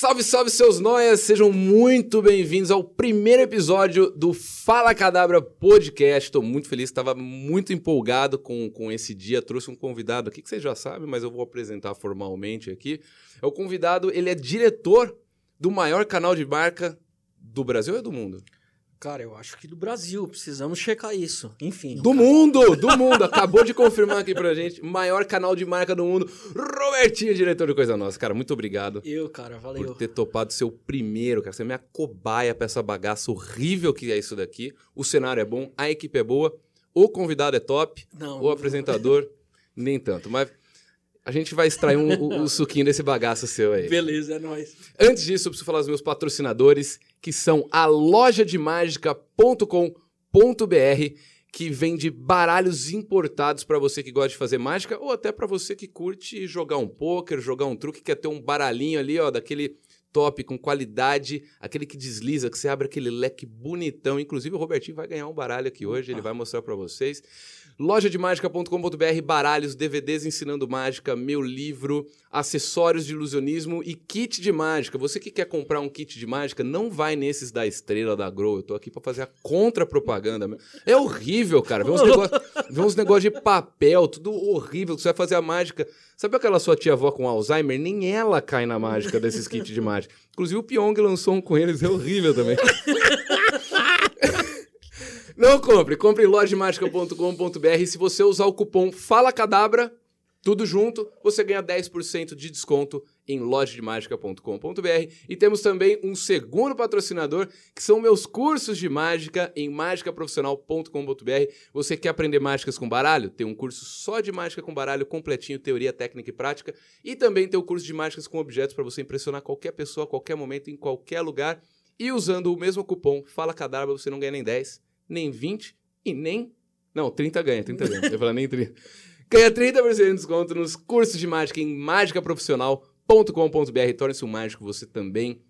Salve, salve, seus noias! Sejam muito bem-vindos ao primeiro episódio do Fala Cadabra Podcast. Estou muito feliz, estava muito empolgado com, com esse dia. Trouxe um convidado aqui que vocês já sabem, mas eu vou apresentar formalmente aqui. É o convidado, ele é diretor do maior canal de marca do Brasil ou do mundo? Cara, eu acho que do Brasil, precisamos checar isso. Enfim. Do mundo, do mundo. Acabou de confirmar aqui pra gente. Maior canal de marca do mundo. Robertinho, diretor de Coisa Nossa. Cara, muito obrigado. Eu, cara, valeu. Por ter topado ser o primeiro, cara. Você é minha cobaia pra essa bagaça horrível que é isso daqui. O cenário é bom, a equipe é boa, o convidado é top, Não, o apresentador nem tanto. Mas a gente vai extrair um, o, o suquinho desse bagaço seu aí. Beleza, é nóis. Antes disso, eu preciso falar dos meus patrocinadores, que são a lojademagica.com.br, que vende baralhos importados para você que gosta de fazer mágica ou até para você que curte jogar um poker, jogar um truque, quer ter um baralhinho ali, ó, daquele top com qualidade, aquele que desliza, que você abre aquele leque bonitão. Inclusive o Robertinho vai ganhar um baralho aqui hoje, ele vai mostrar para vocês. Lojademagica.com.br, baralhos, DVDs ensinando mágica, meu livro, acessórios de ilusionismo e kit de mágica. Você que quer comprar um kit de mágica, não vai nesses da Estrela, da Grow. Eu tô aqui para fazer a contra-propaganda. É horrível, cara. Vê uns negócios negócio de papel, tudo horrível, você vai fazer a mágica. Sabe aquela sua tia-avó com Alzheimer? Nem ela cai na mágica desses kits de mágica. Inclusive o Pyong lançou um com eles, é horrível também. Não compre, compre em lojemagica.com.br. Se você usar o cupom Fala Cadabra, tudo junto, você ganha 10% de desconto em lojademagica.com.br. E temos também um segundo patrocinador, que são meus cursos de mágica em magicaprofissional.com.br. Você quer aprender mágicas com baralho? Tem um curso só de mágica com baralho, completinho, teoria, técnica e prática. E também tem o curso de mágicas com objetos para você impressionar qualquer pessoa, a qualquer momento, em qualquer lugar. E usando o mesmo cupom Fala Cadabra, você não ganha nem 10, nem 20 e nem... Não, 30 ganha, 30 ganha. Eu falei nem 30. Ganha 30% de desconto nos cursos de mágica em mágicaprofissional.com.br. Torne-se um mágico você também.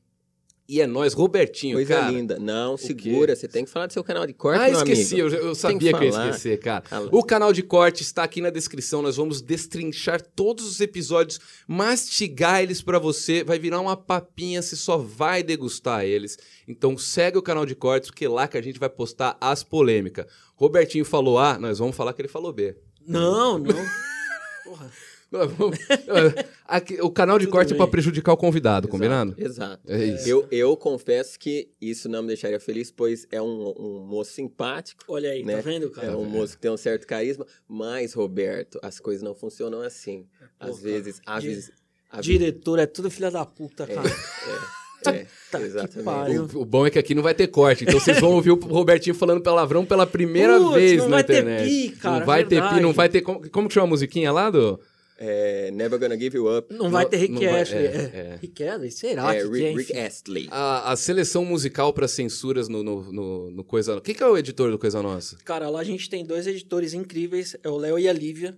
E é nós, Robertinho, Coisa cara. linda. Não, segura. Você tem que falar do seu canal de corte, Ah, meu esqueci, amigo. eu, eu sabia que, eu ia esquecer, cara. Fala. O canal de corte está aqui na descrição. Nós vamos destrinchar todos os episódios, mastigar eles pra você. Vai virar uma papinha, você só vai degustar eles. Então segue o canal de cortes, porque é lá que a gente vai postar as polêmicas. Robertinho falou A, nós vamos falar que ele falou B. Não, não. Porra. Aqui, o canal de Tudo corte é bem. pra prejudicar o convidado, Exato, combinado? Exato. É isso. Eu, eu confesso que isso não me deixaria feliz, pois é um, um moço simpático. Olha aí, Né? tá vendo, cara? É um moço que tem um certo carisma. Mas, Roberto, as coisas não funcionam assim. Às vezes... cara, Às di- vezes às vezes- Diretor é tudo filha da puta, cara. É, é, Tá que exatamente. O, o bom é que aqui não vai ter corte, então vocês vão ouvir o Robertinho falando palavrão pela primeira Putz, vez não na vai ter internet. pi, cara, não vai ter pi, verdade. não vai ter. Como, como que chama a musiquinha lá do. É, Never Gonna Give You Up. Não vai ter Rick não vai- Astley. é, É, é. Rick Astley? Será É, que Rick, é? Rick? Astley. A, a seleção musical para censuras no, no, no, no Coisa. Quem que é o editor do Coisa Nossa? Cara, lá a gente tem dois editores incríveis, é o Léo e a Lívia.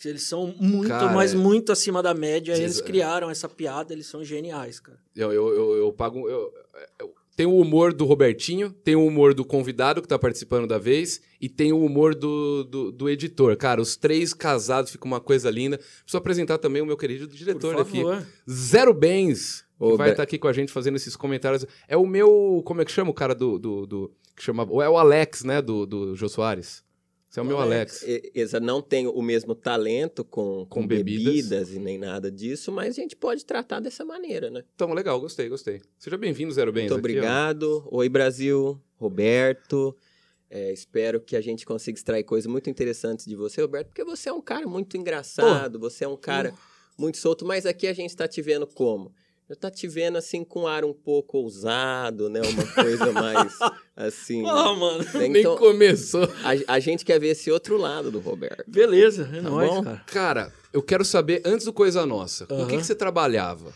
que Eles são muito, Cara, mas é- muito acima da média. Eles criaram essa piada, eles são geniais, cara. Eu, eu, eu, eu pago. eu- eu- tem o humor do Robertinho, tem o humor do convidado que tá participando da vez, e tem o humor do, do, do editor. Cara, os três casados ficam uma coisa linda. Preciso apresentar também o meu querido diretor Por aqui. favor. Zero Bens, que Ô, vai Bre- estar aqui com a gente fazendo esses comentários. É o meu. Como é que chama o cara do. do, do- que chama, é o Alex, né? Do, do Jô Soares. Esse é o meu Alex. Exa não tem o mesmo talento com, Com com, bebidas. bebidas. e nem nada disso, mas a gente pode tratar dessa maneira, né? Então, legal, gostei, gostei. Seja bem-vindo, Zero Bens. Muito aqui, ó. obrigado. Oi, Brasil. Roberto. É, espero que a gente consiga extrair coisas muito interessantes de você, Roberto, porque você é um cara muito engraçado, você é um cara muito solto, mas aqui a gente está te vendo como? Eu tá te vendo assim com um ar um pouco ousado, né? Uma coisa mais assim. Ah, mano. né? Nem Então, começou. a, a gente quer ver esse outro lado do Roberto. Beleza, é Tá nóis, bom? cara. Cara, eu quero saber, antes do Coisa Nossa, com o que, que você trabalhava?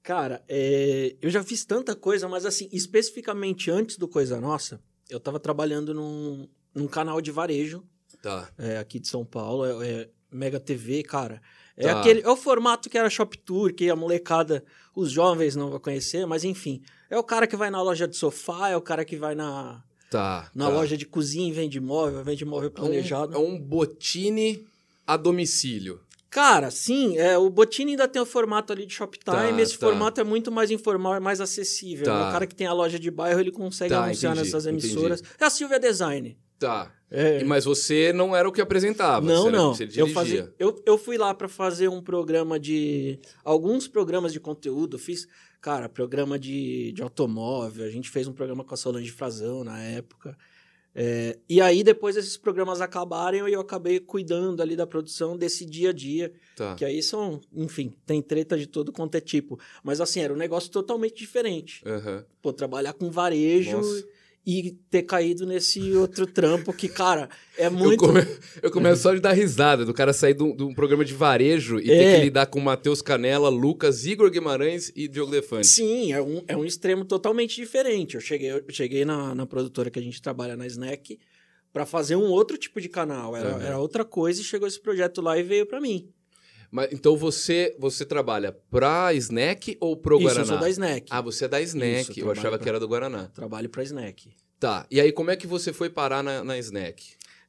Cara, é, eu já fiz tanta coisa, mas assim, especificamente antes do Coisa Nossa, eu tava trabalhando num, num canal de varejo Tá. é, aqui de São Paulo, é, é Mega TV, cara. É, Tá. aquele, é o formato que era Shop Tour, que a molecada, os jovens não vão conhecer, mas enfim. É o cara que vai na loja de sofá, é o cara que vai na, Tá. na tá. loja de cozinha e vende móvel, vende móvel É um- planejado. É um, botine a domicílio. Cara, sim, é, o Botini ainda tem o formato ali de Shoptime, Tá, esse tá. formato é muito mais informal, é mais acessível. Tá. O cara que tem a loja de bairro, ele consegue Tá, anunciar entendi, nessas emissoras. É a Silvia Design. Tá. É. Mas você não era o que apresentava. Não, você não. Você Eu, fazia, eu, eu fui lá pra fazer um programa de. Alguns programas de conteúdo. Fiz, cara, programa de, de automóvel. A gente fez um programa com a Solange Frazão na época. É, e aí, depois esses programas acabaram e eu acabei cuidando ali da produção desse dia a dia. Tá. Que aí são, enfim, tem treta de todo quanto é tipo. Mas assim, era um negócio totalmente diferente. Aham. Pô, trabalhar com varejo Nossa. E ter caído nesse outro trampo que, cara, é Eu, muito. come... eu começo só de dar risada do cara sair de um, programa de varejo e ter É. que lidar com Matheus Canela, Lucas, Igor Guimarães e Diogo Defante. Sim, é um, é um extremo totalmente diferente. Eu cheguei, eu cheguei na, na produtora que a gente trabalha na Snack para fazer um outro tipo de canal. Era, era outra coisa e chegou esse projeto lá e veio para mim. Mas, então você, você trabalha pra Snack ou pro Isso, Guaraná? eu sou da Snack. Ah, você é da Snack. Isso, eu eu achava trabalho que pra- era do Guaraná. Trabalho para Snack. Tá. E aí, como é que você foi parar na, na Snack?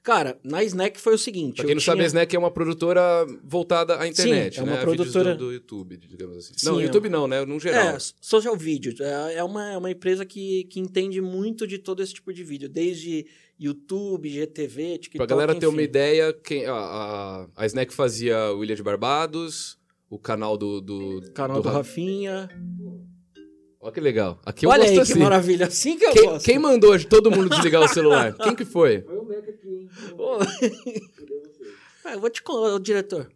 Cara, na Snack foi o seguinte. Pra quem não sabe, a tinha- Snack é uma produtora voltada à internet, é uma né? produtora- do, do YouTube, digamos assim. Sim, não, é YouTube não, né? No geral. É, social video. É é uma, é uma empresa que, que entende muito de todo esse tipo de vídeo, desde YouTube, GTV, TikTok. Pra galera ter uma enfim. ideia, quem, a, a, a Snack fazia o Ilha de Barbados, o canal do... do Canal do, Ra- Rafinha. Olha que legal. Aqui eu Olha gosto aí assim. que maravilha. Assim que eu Quem, gosto. quem mandou hoje todo mundo desligar o celular? Quem que foi? Foi o Mac aqui, hein? Ah, eu vou te contar, ô, diretor.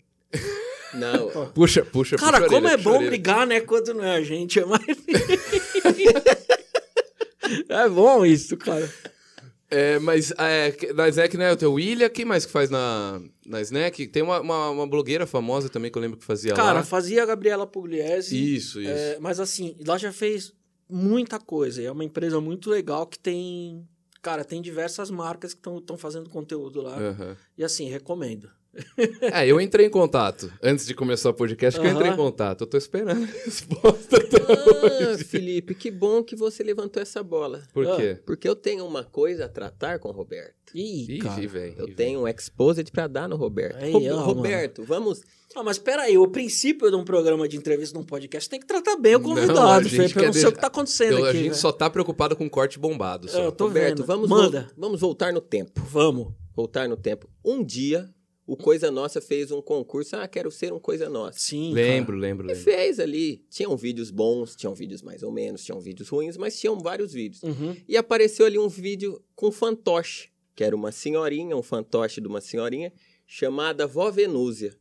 Não, Puxa, puxa, Cara, puxa a como orelha, é bom orelha. brigar, né? Quando não é a gente, é mais. é bom isso, cara. É, mas é, na Snack, né, o teu William, quem mais que faz na, na Snack? Tem uma, uma, uma blogueira famosa também que eu lembro que fazia Cara, lá. fazia a Gabriela Pugliese. Isso, isso. é, mas assim, lá já fez muita coisa. E é uma empresa muito legal que tem. Cara, tem diversas marcas que estão fazendo conteúdo lá. Aham. E assim, recomendo. É, eu entrei em contato. Antes de começar o podcast, que eu entrei em contato. Eu tô esperando a resposta até Ah, hoje. Felipe, que bom que você levantou essa bola. Por Ah. quê? Porque eu tenho uma coisa a tratar com o Roberto. Ih, Ih, cara. velho. Eu tenho um exposed pra dar no Roberto. Aí, Rob- ó, Roberto, vamos. Ah, mas peraí, o princípio de um programa de entrevista num podcast tem que tratar bem o convidado, a gente Felipe. Eu não sei o que tá acontecendo Eu- a aqui. gente velho. só tá preocupado com corte bombado. Só. Eu tô Roberto, vendo. vamos, Manda. vol- vamos voltar no tempo. Vamos. Voltar no tempo. Um dia, o Coisa Nossa fez um concurso. Ah, quero ser um Coisa Nossa. Sim. Lembro, lembro, E lembro. fez ali. Tinham vídeos bons, tinham vídeos mais ou menos, tinham vídeos ruins, mas tinham vários vídeos. cara. Uhum. E apareceu ali um vídeo com fantoche, que era uma senhorinha, um fantoche de uma senhorinha, chamada Vó Venúzia.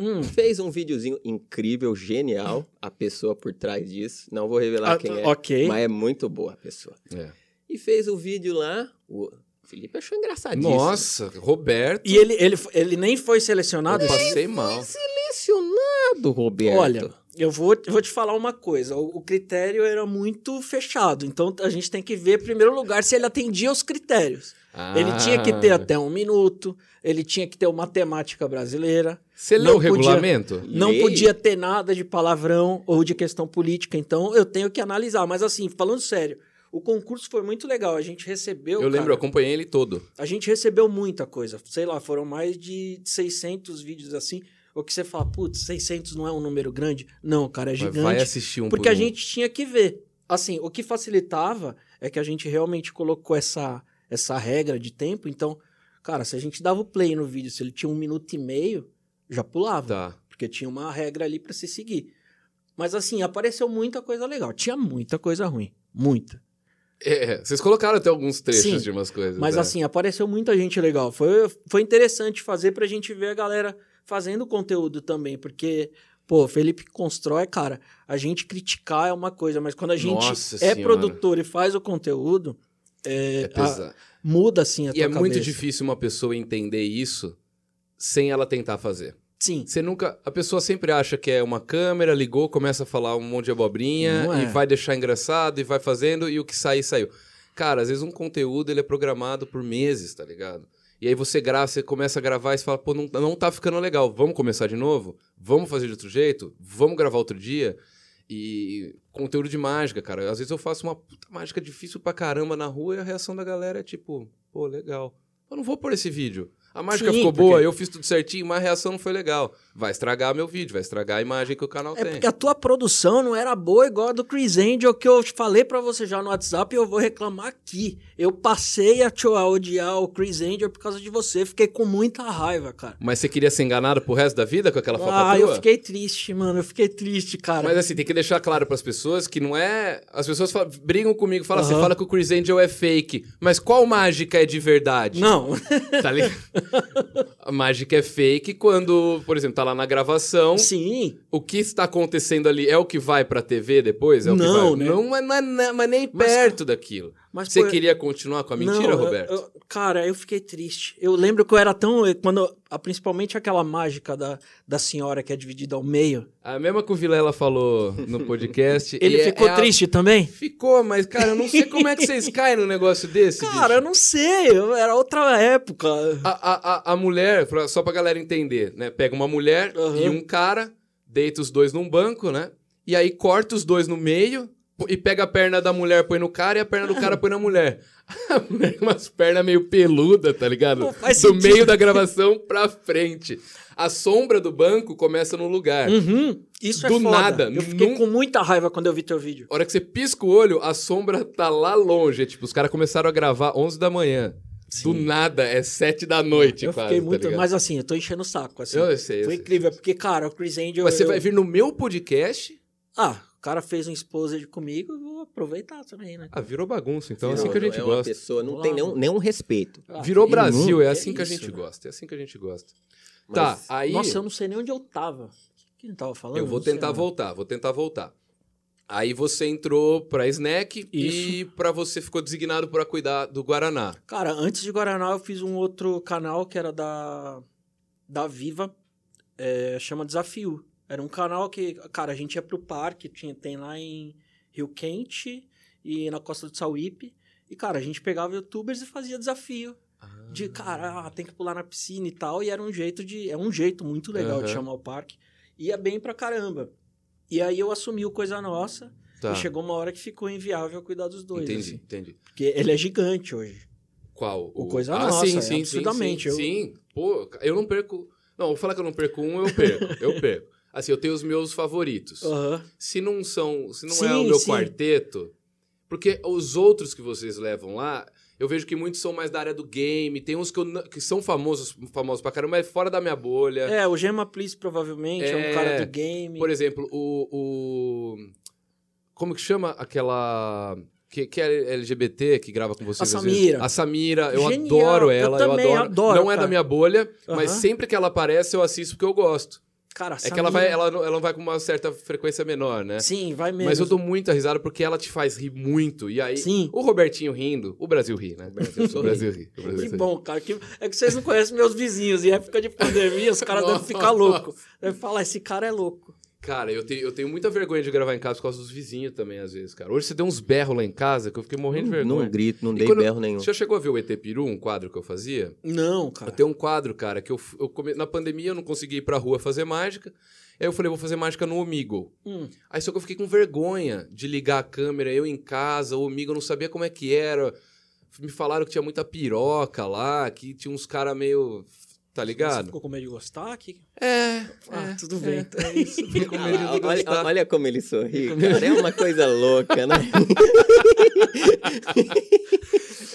Hum. Fez um videozinho incrível, genial, a pessoa por trás disso. Não vou revelar Ah, quem é, ok. mas é muito boa a pessoa. É. E fez o vídeo lá, o Felipe achou engraçadíssimo. Nossa, Roberto. E ele, ele, ele nem foi selecionado? eu passei mal. Selecionado, Roberto. Olha, eu vou, eu vou te falar uma coisa. O, o critério era muito fechado. Então a gente tem que ver, em primeiro lugar, se ele atendia aos critérios. Ele tinha que ter Ah. até um minuto, ele tinha que ter uma temática brasileira, Você leu não o regulamento? não Leio. podia ter nada de palavrão ou de questão política. Então eu tenho que analisar. Mas assim, falando sério, o concurso foi muito legal. A gente recebeu. Eu lembro, eu cara, acompanhei ele todo. A gente recebeu muita coisa. Sei lá, foram mais de 600 vídeos assim. O que você fala, putz, 600 não é um número grande? Não, cara, é gigante. vai assistir um porque por a um. gente tinha que ver. Assim, o que facilitava é que a gente realmente colocou essa, essa regra de tempo. Então, cara, se a gente dava o play no vídeo, se ele tinha um minuto e meio, já pulava. Tá. Porque tinha uma regra ali pra se seguir. Mas assim, apareceu muita coisa legal. Tinha muita coisa ruim. Muita. É, vocês colocaram até alguns trechos Sim, de umas coisas. Mas é. assim, apareceu muita gente legal. Foi, foi interessante fazer pra gente ver a galera fazendo conteúdo também, porque, pô, o Felipe constrói, cara, a gente criticar é uma coisa, mas quando a gente Nossa é Senhora. produtor e faz o conteúdo, é, É a- muda assim a E tua é muito cabeça. difícil uma pessoa entender isso sem ela tentar fazer. Sim. Você nunca. A pessoa sempre acha que é uma câmera, ligou, começa a falar um monte de abobrinha é. e vai deixar engraçado e vai fazendo e o que sair, saiu. Cara, às vezes um conteúdo ele é programado por meses, tá ligado? E aí você grava, você começa a gravar e você fala, pô, não, não tá ficando legal, vamos começar de novo? Vamos fazer de outro jeito? Vamos gravar outro dia? E conteúdo de mágica, cara. Às vezes eu faço uma puta mágica difícil pra caramba na rua e a reação da galera é tipo, pô, legal. Eu não vou pôr esse vídeo. A mágica Sim, ficou porque- boa, eu fiz tudo certinho, mas a reação não foi legal. Vai estragar meu vídeo, vai estragar a imagem que o canal É tem. porque a tua produção não era boa igual a do Chris Angel, que eu falei pra você já no WhatsApp e eu vou reclamar aqui. Eu passei a, te- a odiar o Chris Angel por causa de você. Fiquei com muita raiva, cara. Mas você queria ser enganado pro resto da vida com aquela foto Ah, eu fiquei triste, mano. Eu fiquei triste, cara. Mas assim, tem que deixar claro pras pessoas que não é. As pessoas falam- brigam comigo, falam assim, Aham. fala que o Chris Angel é fake. Mas qual mágica é de verdade? Não. Tá ligado? a mágica é fake quando, por exemplo, tá lá na gravação. Sim. O que está acontecendo ali é o que vai pra TV depois? É Não, né? Não, mas, é na- mas nem Mas, perto daquilo. Mas, Você pô, queria continuar com a mentira, Não, eu- Roberto? eu- cara, eu fiquei triste. Eu lembro que eu era tão. quando a- Principalmente aquela mágica da, da senhora que é dividida ao meio. A mesma que o Vilela falou no podcast. Ele é- ficou é a- triste também? Ficou, mas, cara, eu não sei como é que vocês caem num negócio desse. Cara, bicho. eu não sei. eu- Era outra época. A, a, a, a mulher, pra- só pra galera entender, né? Pega uma mulher Aham. e um cara, deita os dois num banco, né? E aí corta os dois no meio e pega a perna da mulher, põe no cara e a perna do cara põe na mulher. A mulher com umas pernas meio peluda, tá ligado? Não faz do sentido. meio da gravação pra frente. A sombra do banco começa no lugar. Uhum, isso é Do foda. nada, Eu fiquei num- com muita raiva quando eu vi teu vídeo. A hora que você pisca o olho, a sombra tá lá longe. É Tipo, os caras começaram a gravar 11 da manhã. Do nada, é 7 da noite eu quase, fiquei tá muito. ligado? mas assim, eu tô enchendo o saco. Assim. Eu sei, eu Foi sei. incrível, porque, cara, o Chris Angel. Mas você eu- vai vir no meu podcast... Ah, o cara fez um exposed comigo, eu vou aproveitar também, né? Ah, virou bagunça, então é Não, assim que a gente é uma gosta. pessoa, não Vamos tem nenhum, nenhum respeito. Ah, Virou que Brasil, é que assim que a isso, gente né? gosta, é assim que a gente gosta. Mas- Tá, aí Nossa, eu não sei nem onde eu tava. O que ele tava falando? eu vou tentar voltar, vou tentar voltar. Aí você entrou pra Snack e pra você ficou designado pra cuidar do Guaraná. Cara, antes de Guaraná, eu fiz um outro canal que era da, da Viva, é, chama Desafio. Era um canal que, cara, a gente ia pro parque, tinha, tem lá em Rio Quente e na Costa do Sauípe. E, cara, a gente pegava youtubers e fazia desafio. De, cara, ah, tem que pular na piscina e tal. E era um jeito de. É um jeito muito legal de Aham. chamar o parque. Ia bem pra caramba. E aí eu assumi o Coisa Nossa. Tá, E chegou uma hora que ficou inviável cuidar dos dois. entendi, assim. entendi. porque ele é gigante hoje. Qual? O Coisa ah, Nossa, sim, é sim, absurdamente, Sim, eu- sim. Pô, eu não perco... Não, vou falar que eu não perco um, eu perco, eu perco. Assim, eu tenho os meus favoritos. Aham. Se não são, se não é Sim, o meu sim. quarteto, porque os outros que vocês levam lá, eu vejo que muitos são mais da área do game, tem uns que, eu que são famosos, famosos pra caramba, mas fora da minha bolha. É, o Gema Please provavelmente é, É, um cara do game. Por exemplo, o, o como que chama aquela que, que é LGBT que grava com vocês? A? Samira. A Samira, eu Genial, adoro eu ela, eu, também adoro. adoro, Não é da cara. minha bolha, mas Aham. sempre que ela aparece eu assisto porque eu gosto. Cara, É que ela vai, ela, não- ela não vai com uma certa frequência menor, né? Sim, vai mesmo. Mas eu dou muita risada porque ela te faz rir muito. E aí, Sim. o Robertinho rindo, o Brasil ri, né? O Brasil, o Brasil ri. O Brasil Que ri. bom, cara. Que... É que vocês não conhecem meus vizinhos. Em época de pandemia, os caras devem ficar loucos. Devem falar, esse cara é louco. Cara, eu tenho, eu tenho muita vergonha de gravar em casa por causa dos vizinhos também, às vezes, cara. Hoje você deu uns berros lá em casa que eu fiquei morrendo de vergonha. Não grito, não E dei quando- berro nenhum. Você já chegou a ver o ET Peru, um quadro que eu fazia? Não, cara. Eu tenho um quadro, cara, que eu, eu come- na pandemia eu não consegui ir pra rua fazer mágica. Aí eu falei, vou fazer mágica no Omigo. Hum. Aí só que eu fiquei com vergonha de ligar a câmera, eu em casa, o Omigo eu não sabia como é que era. Me falaram que tinha muita piroca lá, que tinha uns caras meio. Tá Você ligado? ficou com medo de gostar? Que... É. Ah, é, tudo é, bem. É, isso. Com medo de olha, olha como ele sorri, cara. É uma coisa louca, né?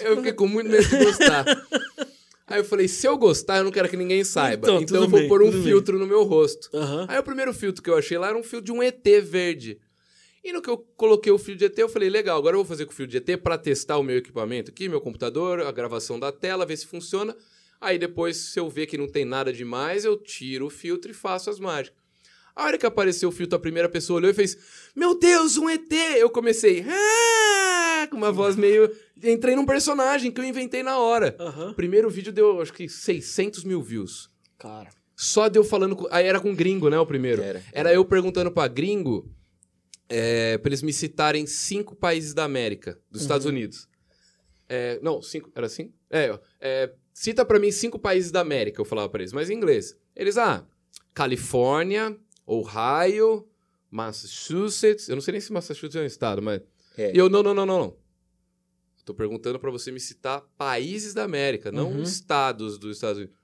Eu fiquei com muito medo de gostar. Aí eu falei, se eu gostar, eu não quero que ninguém saiba. Então, Então, eu vou bem, pôr um tudo bem. filtro no meu rosto. Aham. Aí o primeiro filtro que eu achei lá era um filtro de um ET verde. E no que eu coloquei o fio de ET, eu falei, legal, agora eu vou fazer com o fio de ET para testar o meu equipamento aqui, meu computador, a gravação da tela, ver se funciona. Aí depois, se eu ver que não tem nada demais, eu tiro o filtro e faço as mágicas. A hora que apareceu o filtro, a primeira pessoa olhou e fez: Meu Deus, um ET! Eu comecei, ah! com uma voz meio. Entrei num personagem que eu inventei na hora. Aham. O primeiro vídeo deu, acho que, 600 mil views. Cara. Só deu falando. Com... Aí era com gringo, né? O primeiro. Era. Era eu perguntando pra gringo é, pra eles me citarem cinco países da América, dos Estados Unidos. É, não, cinco. Era assim? É, ó, é, cita pra mim cinco países da América, eu falava pra eles, mas em inglês. Eles, ah, Califórnia, Ohio, Massachusetts. Eu não sei nem se Massachusetts é um estado, mas. É. E eu, não, não, não, não, não. Tô perguntando pra você me citar países da América, não Uhum. estados dos Estados Unidos.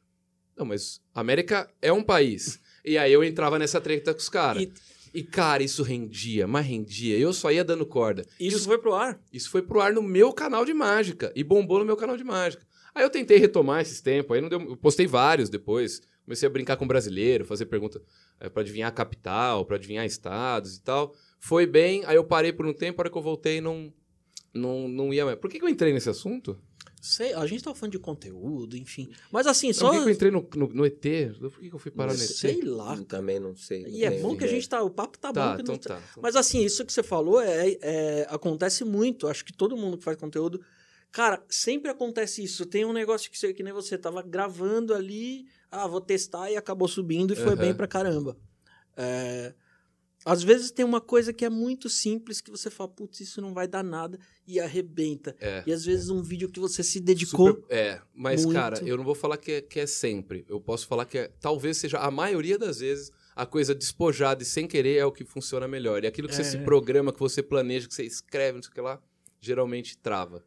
Não, mas América é um país. E aí eu entrava nessa treta com os caras. E- E, cara, isso rendia, mas rendia. Eu só ia dando corda. Isso foi pro ar. Isso foi pro ar no meu canal de mágica. E bombou no meu canal de mágica. Aí eu tentei retomar esses tempos. Aí não deu. Eu postei vários depois. Comecei a brincar com brasileiro, fazer pergunta é, para adivinhar a capital, pra adivinhar estados e tal. Foi bem. Aí eu parei por um tempo. A hora que eu voltei, não. Não, não ia mais. Por que, que eu entrei nesse assunto? Sei, a gente tava falando de conteúdo, enfim. Mas assim, Só... Por que, que eu entrei no, no, no ET? Por que, que eu fui parar no ET? Sei lá. Hum, Também não sei. E é bom que a gente tá. O papo tá, Tá, bom. que então não tá. Mas assim, isso que você falou é, é- acontece muito. Acho que todo mundo que faz conteúdo. Cara, sempre acontece isso. Tem um negócio que, você, que nem você tava gravando ali, ah, vou testar e acabou subindo e foi bem pra caramba. É, às vezes tem uma coisa que é muito simples que você fala, putz, isso não vai dar nada e arrebenta. É. E às vezes um vídeo que você se dedicou. Super- é, mas, muito. cara, eu não vou falar que é, que é sempre. Eu posso falar que é, talvez seja a maioria das vezes a coisa despojada e sem querer é o que funciona melhor. E aquilo que você É. se programa, que você planeja, que você escreve, não sei o que lá, geralmente trava.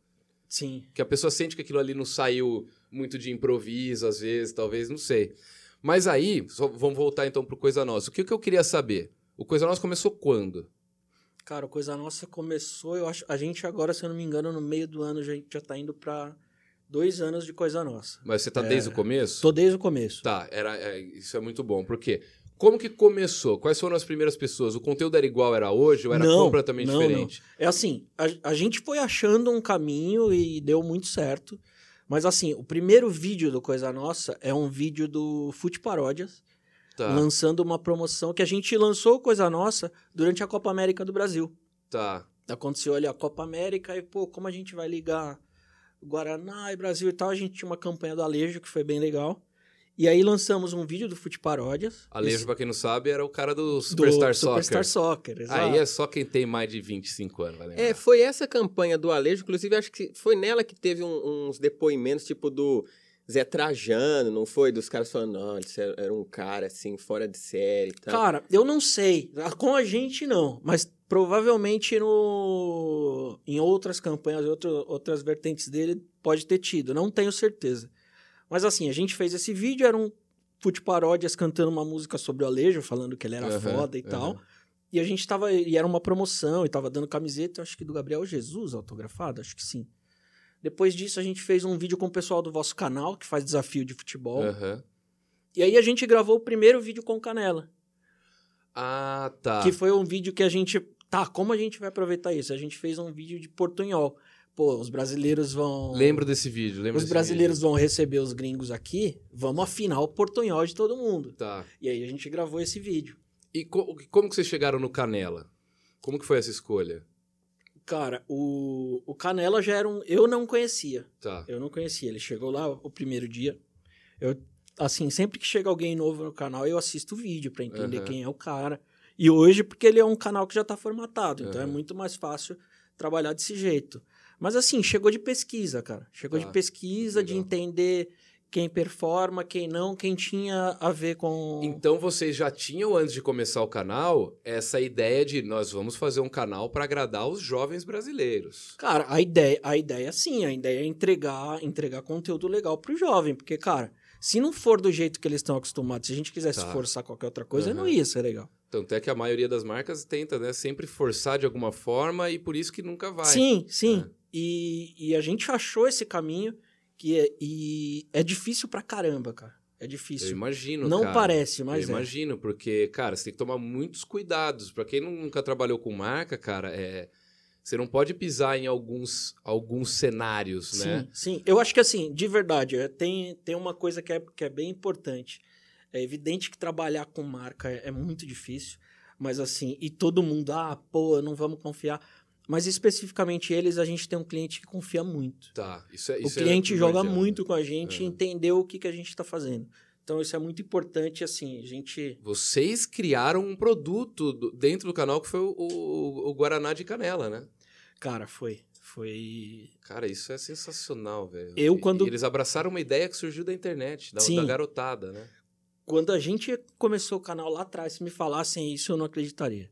Sim. Que a pessoa sente que aquilo ali não saiu muito de improviso, às vezes, talvez, não sei. Mas aí, só- vamos voltar então pro Coisa Nossa. O que, que eu queria saber? O Coisa Nossa começou quando? Cara, a coisa nossa começou, eu acho. A gente agora, se eu não me engano, no meio do ano, já, já tá indo pra dois anos de coisa nossa. Mas você tá É. desde o começo? Tô desde o começo. Tá, era, é, isso é muito bom. Por quê? Como que começou? Quais foram as primeiras pessoas? O conteúdo era igual era hoje ou era Não, completamente não, diferente? É assim, a, a gente foi achando um caminho e deu muito certo. Mas assim, o primeiro vídeo do Coisa Nossa é um vídeo do Fute Paródias, Tá, lançando uma promoção que a gente lançou Coisa Nossa durante a Copa América do Brasil. tá. Aconteceu ali a Copa América e, pô, como a gente vai ligar Guaraná e Brasil e tal, a gente tinha uma campanha do Alejo que foi bem legal. E aí lançamos um vídeo do Fute Paródias. Alejo, Esse- pra quem não sabe, era o cara do do Superstar Soccer. Superstar Soccer, exato. Aí é só quem tem mais de 25 anos, vai lembrar. É, foi essa campanha do Alejo, inclusive acho que foi nela que teve um- uns depoimentos, tipo do Zé Trajano, não foi? Dos caras falando, não, isso era era um cara assim, fora de série e tal. Cara, eu não sei. Com a gente, não. Mas provavelmente no... em outras campanhas, outro, outras vertentes dele, pode ter tido. Não tenho certeza. Mas assim, a gente fez esse vídeo, era um fute paródias cantando uma música sobre o Alejo, falando que ele era Aham, foda e aham. tal. E a gente tava... E era uma promoção, e tava dando camiseta, acho que do Gabriel Jesus, autografado, acho que sim. Depois disso, a gente fez um vídeo com o pessoal do vosso canal, que faz desafio de futebol. Aham. E aí a gente gravou o primeiro vídeo com o Canela. Ah, tá. Que foi um vídeo que a gente. Tá, como a gente vai aproveitar isso? A gente fez um vídeo de portunhol. Pô, os brasileiros vão. Lembro desse vídeo, lembro Os brasileiros vão receber os gringos aqui, vamos afinar o portunhol de todo mundo. vídeo. Tá. E aí a gente gravou esse vídeo. E co- como que vocês chegaram no Canela? Como que foi essa escolha? Cara, o, o Canela já era um. Eu não conhecia. Tá. Eu não conhecia. Ele chegou lá o primeiro dia. Eu, assim, sempre que chega alguém novo no canal, eu assisto o vídeo pra entender Aham. quem é o cara. E hoje, porque ele é um canal que já tá formatado, então é muito mais fácil trabalhar desse jeito. Mas assim, chegou de pesquisa, cara. Chegou Tá. de pesquisa, de Legal. entender quem performa, quem não, quem tinha a ver com. Então vocês já tinham, antes de começar o canal, essa ideia de nós vamos fazer um canal para agradar os jovens brasileiros. Cara, a ideia, a ideia sim, a ideia é entregar, entregar conteúdo legal pro jovem, porque, cara, se não for do jeito que eles estão acostumados, se a gente quisesse Tá. forçar qualquer outra coisa, Aham. não ia ser legal. Tanto é que a maioria das marcas tenta, né, sempre forçar de alguma forma e por isso que nunca vai. Sim, sim. É. E, e a gente achou esse caminho que é, e é difícil pra caramba, cara. É Eu difícil. imagino, Não cara. parece, mas Eu é. imagino, porque, cara, você tem que tomar muitos cuidados. Pra quem nunca trabalhou com marca, cara, é... você não pode pisar em alguns, alguns cenários, Sim, né? sim. Eu acho que assim, de verdade, é, tem, tem uma coisa que é, que é bem importante. É evidente que trabalhar com marca é, é muito difícil, mas assim, e todo mundo, ah, pô, não vamos confiar. Mas especificamente eles, a gente tem um cliente que confia muito. Tá, isso é o isso é cliente joga primordial, muito com a gente e É. entender o que, que a gente está fazendo. Então isso é muito importante, assim, a gente... Vocês criaram um produto do- dentro do canal que foi o, o- o Guaraná de Canela, né? Cara, foi. Foi. Cara, isso é sensacional, velho. Eu, quando- e eles abraçaram uma ideia que surgiu da internet, da, Sim. da garotada, né? Quando a gente começou o canal lá atrás, se me falassem isso, eu não acreditaria.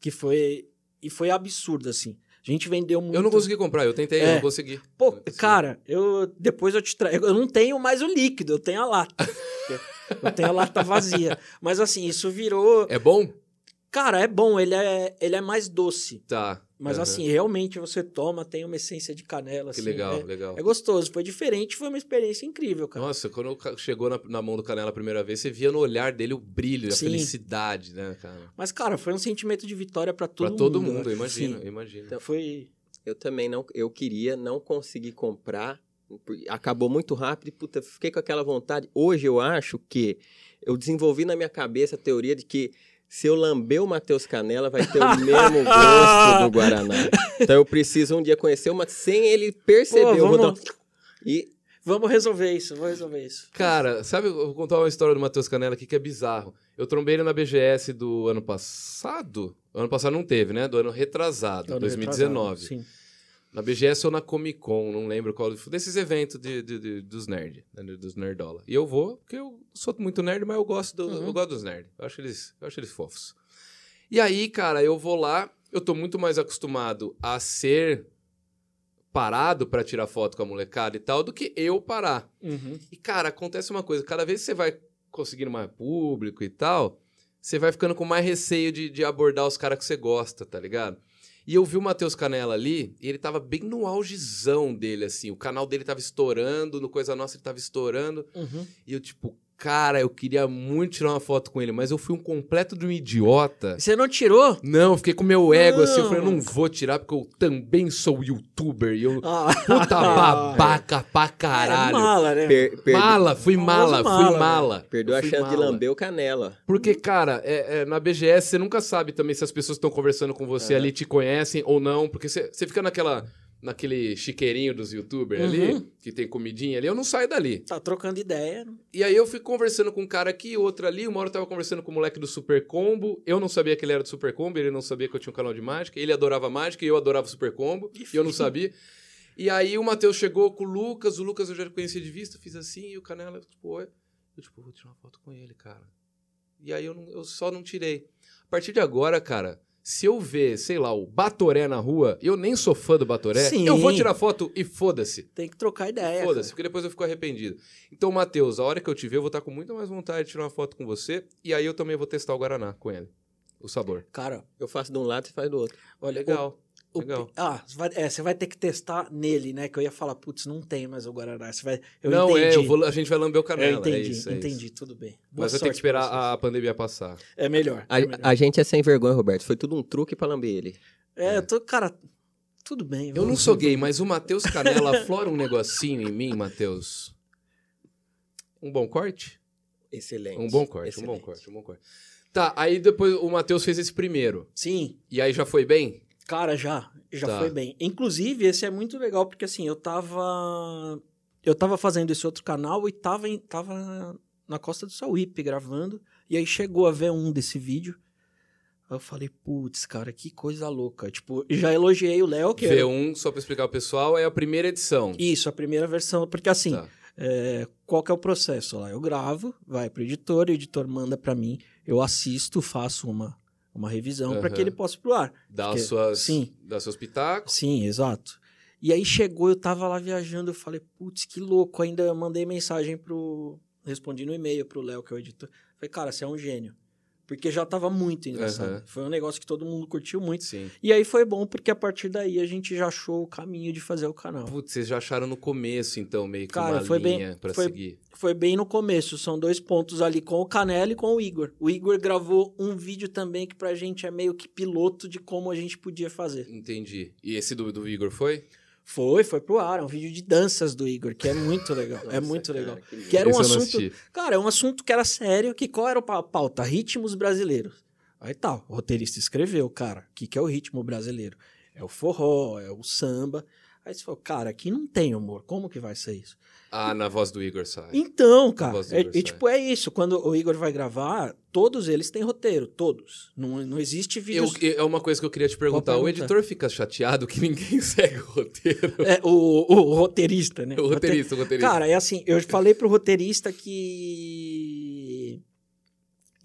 Que foi. E foi absurdo, assim. A gente vendeu muito. Eu não consegui comprar, eu tentei, eu É. não consegui. Pô, Sim. cara, eu depois eu te trago. Eu não tenho mais o líquido, eu tenho a lata. Eu tenho a lata vazia. Mas assim, isso virou. É bom? Cara, é bom, ele é, ele é mais doce. Tá. Mas Aham. assim, realmente você toma, tem uma essência de canela. Que assim, legal, é, legal. é gostoso. Foi diferente, foi uma experiência incrível, cara. Nossa, quando chegou na, na mão do Canela a primeira vez, você via no olhar dele o brilho, a Sim. felicidade, né, cara? Mas, cara, foi um sentimento de vitória pra todo Pra mundo. todo né? mundo, eu imagino, Sim. eu imagino. Então, Foi. Eu também não. Eu queria, não consegui comprar. Acabou muito rápido e, puta, fiquei com aquela vontade. Hoje eu acho que eu desenvolvi na minha cabeça a teoria de que se eu lamber o Matheus Canela, vai ter o mesmo gosto do Guaraná. Então eu preciso um dia conhecer uma sem ele perceber. Pô, vamos- dar- E Vamos resolver isso, vamos resolver isso. Cara, sabe, eu vou contar uma história do Matheus Canela aqui que é bizarro. Eu trombei ele na BGS do ano passado. Ano passado não teve, né? Do ano retrasado, Ano 2019. retrasado, Sim. Na BGS ou na Comic Con, não lembro qual. Desses eventos de, de- de- dos nerd, né, dos nerdola. E eu vou, porque eu sou muito nerd, mas eu gosto, do- Uhum. eu gosto dos nerds. Eu acho, eles, eu acho eles fofos. E aí, cara, eu vou lá, eu tô muito mais acostumado a ser parado pra tirar foto com a molecada e tal, do que eu parar. Uhum. E, cara, acontece uma coisa: cada vez que você vai conseguindo mais público e tal, você vai ficando com mais receio de, de abordar os caras que você gosta, tá ligado? E eu vi o Matheus Canela ali, e ele tava bem no augezão dele, assim. O canal dele tava estourando, no Coisa Nossa ele tava estourando. Uhum. E eu, tipo, cara, eu queria muito tirar uma foto com ele, mas eu fui um completo de um idiota. Você não tirou? Não, eu fiquei com meu ego assim. Eu falei, eu Não. não vou tirar, porque eu também sou youtuber. E eu. Ah. Puta babaca pra caralho. É mala, né? per, per- Mala, fui mala, mala, fui mala. perdeu a chance de mala. lamber o Canela. Porque, cara, é- é, na BGS você nunca sabe também se as pessoas que estão conversando com você É. ali te conhecem ou não, porque você, você fica naquela, naquele chiqueirinho dos youtubers ali, Uhum. que tem comidinha ali, eu não saio dali. Tá trocando ideia. E aí eu fui conversando com um cara aqui, outro ali, uma hora eu tava conversando com o moleque do Super Combo, eu não sabia que ele era do Super Combo, ele não sabia que eu tinha um canal de mágica, ele adorava mágica e eu adorava Super Combo, e eu não sabia. E aí o Matheus chegou com o Lucas, o Lucas eu já conhecia de vista, fiz assim, e o Canela, tipo. Eu, tipo, vou tirar uma foto com ele, cara. E aí eu, não- eu só não tirei. A partir de agora, cara, se eu ver, sei lá, o Batoré na rua, eu nem sou fã do Batoré, Sim. eu vou tirar foto e foda-se. Tem que trocar ideia. Foda-se, porque depois eu fico arrependido. Então, Matheus, a hora que eu te ver, eu vou estar com muita mais vontade de tirar uma foto com você. E aí eu também vou testar o Guaraná com ele. O sabor. Cara, Eu faço de um lado e faz do outro. olha. Legal. o- o- legal. ah, você vai, é, você vai ter que testar nele, né? Que eu ia falar, putz, não tem mais o Guaraná. Você vai, eu não, entendi. é, eu vou- a gente vai lamber o canela. Eu entendi, é isso, é entendi, isso. tudo bem. Boa Mas vai ter que esperar a pandemia passar. É melhor. A, é, melhor. a gente é sem vergonha, Roberto. Foi tudo um truque pra lamber ele. É, eu tô, cara, tudo bem. Eu não sou gay, mas o Matheus Canela aflora um negocinho em mim, Matheus. Um bom corte? Excelente. Um bom corte, um Excelente. bom corte, um bom corte. Tá, aí depois o Matheus fez esse primeiro. Sim, E aí já foi bem? Cara, já. Já Tá. foi bem. Inclusive, esse é muito legal, porque assim, eu tava. Eu tava fazendo esse outro canal e tava, em- tava na Costa do Sauípe gravando. E aí chegou a ver um desse vídeo. Aí eu falei, putz, cara, que coisa louca. Tipo, já elogiei o Léo, que é V1, só pra explicar ao pessoal, é a primeira edição. Isso, a primeira versão. Porque assim, Tá. é, qual que é o processo lá? Eu gravo, vai pro editor, o editor manda pra mim, eu assisto, faço uma, uma revisão pra Aham. que ele possa ir pro ar. Dá, Porque- as suas, sim. dá seus pitacos. Sim, exato. E aí chegou, eu tava lá viajando, eu falei, putz, que louco. Ainda mandei mensagem pro. Respondi no e-mail pro Léo, que é o editor. Falei, cara, você é um gênio. Porque já tava muito engraçado. Aham. Foi um negócio que todo mundo curtiu muito. Sim. E aí foi bom, porque a partir daí a gente já achou o caminho de fazer o canal. Putz, vocês já acharam no começo, então, meio que Cara, uma foi bem- linha pra foi- seguir. Foi bem no começo, são dois pontos ali com o Canela e com o Igor. O Igor gravou um vídeo também que pra gente é meio que piloto de como a gente podia fazer. Entendi. E esse do, do Igor foi? Foi, foi pro ar, é um vídeo de danças do Igor, que é muito legal, é Nossa, muito cara, legal. que. Que era um assunto, cara, é um assunto que era sério, que qual era a pa- pauta? Ritmos brasileiros. Aí tá, o roteirista escreveu, cara, o que, que é o ritmo brasileiro? É o forró, é o samba. Aí você falou, cara, aqui não tem humor, como que vai ser isso? Ah, na voz do Igor sai. Então, cara, é, e tipo, é isso. Quando o Igor vai gravar, todos eles têm roteiro, todos. Não, não existe Eu, vídeos... é uma coisa que eu queria te perguntar. O editor fica chateado que ninguém segue o roteiro. É, o, o roteirista, né? O roteirista, o roteirista. Cara, é assim, eu falei pro roteirista que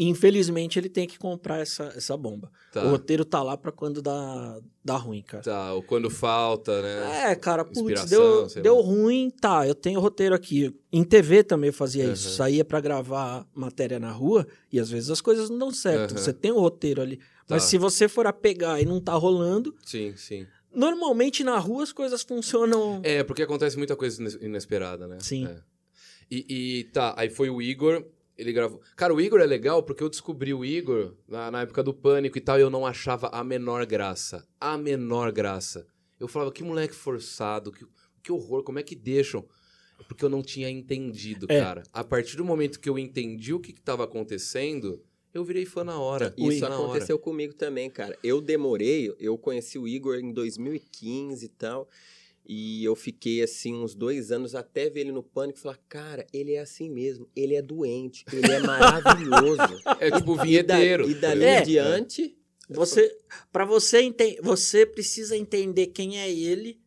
Infelizmente, ele tem que comprar essa, essa bomba. Tá. O roteiro tá lá pra quando dá, dá ruim, cara. Tá, ou quando falta, né? É, cara, putz, deu, deu lá. ruim, tá, eu tenho roteiro aqui. Em TV também eu fazia Aham. isso. Saía pra gravar matéria na rua e às vezes as coisas não dão certo. Aham. Você tem o roteiro ali. Mas Tá. se você for a pegar e não tá rolando, Sim, sim. normalmente na rua as coisas funcionam. É, porque acontece muita coisa ines- inesperada, né? Sim. É. E, e tá, aí foi o Igor, ele gravou. Cara, o Igor é legal porque eu descobri o Igor na, na época do pânico e tal, e eu não achava a menor graça. A menor graça. Eu falava, que moleque forçado, que, que horror, como é que deixam? Porque eu não tinha entendido, É. cara. A partir do momento que eu entendi o que estava acontecendo, eu virei fã na hora. Isso hora. aconteceu comigo também, cara. Eu demorei, eu conheci o Igor em 2015 e tal. E eu fiquei assim uns dois anos até ver ele no pânico e falar: cara, ele é assim mesmo, ele é doente, ele é maravilhoso. É tipo E da- vinheteiro. E dali É. em diante. Você, para você entender, você precisa entender quem é ele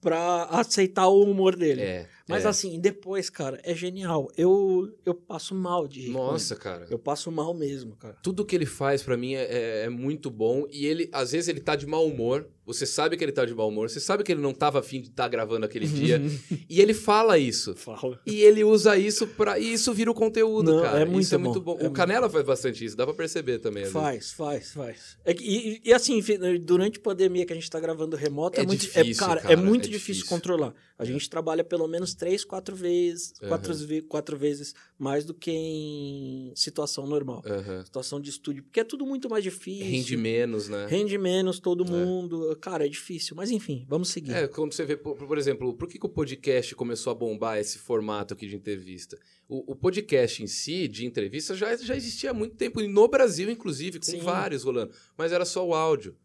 pra aceitar o humor dele. É. Mas é. assim, depois, cara, é genial. Eu, eu passo mal de rir Nossa, cara. Eu passo mal mesmo, cara. Tudo que ele faz pra mim é, é- é muito bom e ele, às vezes, ele tá de mau humor. Você sabe que ele tá de mau humor, você sabe que ele não tava afim de estar gravando aquele dia. e ele fala isso. Fala. E ele usa isso pra. E isso vira o conteúdo, Não, cara. é muito isso é bom, muito bom. é o muito Canela faz bastante isso, dá pra perceber também. vezes. Faz, faz, faz. É e, e, assim, durante a pandemia que a gente tá gravando remoto, é, É muito difícil, cara, cara, é muito é difícil, difícil. controlar. A gente trabalha pelo menos três, quatro vezes, Aham. quatro, quatro vezes mais do que em situação normal. Aham. Situação de estúdio, porque é tudo muito mais difícil. Rende menos, né? Rende menos todo É. mundo. Cara, é difícil. Mas enfim, vamos seguir. É, quando você vê, por, por exemplo, por que, que o podcast começou a bombar esse formato aqui de entrevista? O, o podcast em si, de entrevista, já, já existia há muito tempo, no Brasil, inclusive, com Sim. vários rolando. Mas era só o áudio.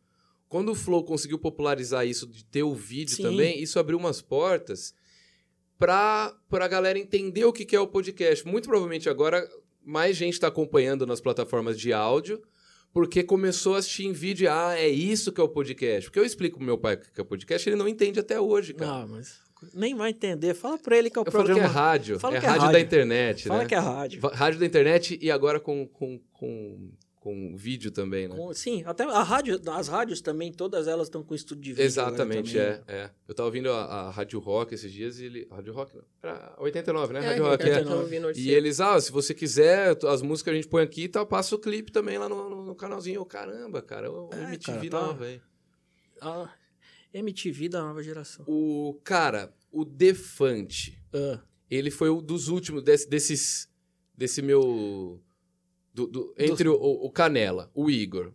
Quando o Flow conseguiu popularizar isso de ter o vídeo Sim. também, isso abriu umas portas pra, pra galera entender o que, que é o podcast. Muito provavelmente agora mais gente está acompanhando nas plataformas de áudio, porque começou a assistir em vídeo. Ah, é isso que é o podcast. Porque eu explico pro meu pai o que é o podcast, ele não entende até hoje, cara. Ah, mas nem vai entender. Fala pra ele que é o eu falo programa. que é rádio. Fala é que é rádio, da rádio. internet, Fala né? que é rádio. Rádio da internet e agora com, com, com, com vídeo também, né? Com- sim, até a rádio, as rádios também, todas elas estão com estúdio de vídeo. Exatamente, agora é, é. Eu tava ouvindo a, a Rádio Rock esses dias e ele... Rádio Rock? não. Era 89, né? É, Rádio Rock, eu é. E eles, ah, se você quiser, as músicas a gente põe aqui e tal, passa o clipe também lá no, no- no canalzinho. Eu, caramba, cara, o É, MTV cara, tá- nova, hein? A MTV da nova geração. O, cara, o Defante, Ah, ele foi um dos últimos desse- desses... Desse meu... do- do- entre o, o Canela, o Igor,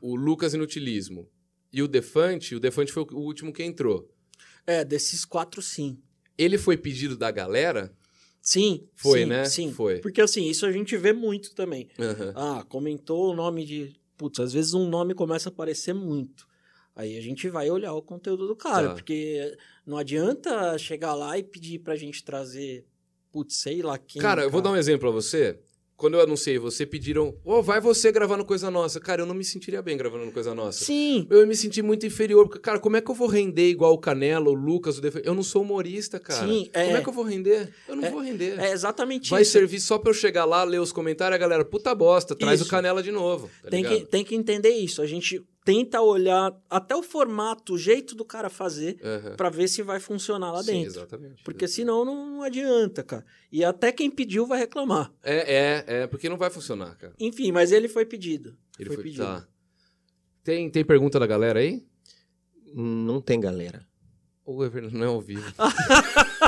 o Lucas Inutilismo e o Defante, o Defante foi o último que entrou. É, desses quatro, sim. Ele foi pedido da galera? Sim. Foi, sim, né? Sim. Foi. Porque assim, isso a gente vê muito também. Ah, comentou o nome de. Putz, às vezes um nome começa a aparecer muito. Aí a gente vai olhar o conteúdo do cara, Tá. porque não adianta chegar lá e pedir pra gente trazer, putz, sei lá quem. Cara, eu vou dar um exemplo pra você. Quando eu anunciei você, pediram, ô, vai você gravar no Coisa Nossa. Cara, eu não me sentiria bem gravando Coisa Nossa. Sim, Eu me senti muito inferior, porque, cara, como é que eu vou render igual o Canelo, o Lucas, o Defe... Eu não sou humorista, cara. Sim, é. Como é que eu vou render? Eu não É- vou render. é exatamente Vai isso. servir só pra eu chegar lá, ler os comentários, a galera, puta bosta, traz Isso. o Canela de novo. Tá tem, ligado? que, tem que entender isso. A gente tenta olhar até o formato, o jeito do cara fazer, Aham. pra ver se vai funcionar lá Sim, dentro. exatamente. Porque senão não adianta, cara. E até quem pediu vai reclamar. É, é, é, porque não vai funcionar, cara. Enfim, mas ele foi pedido. Ele foi, foi, pedido. tá. Tem, tem pergunta da galera aí? Não tem galera. É verdade, não é ao vivo.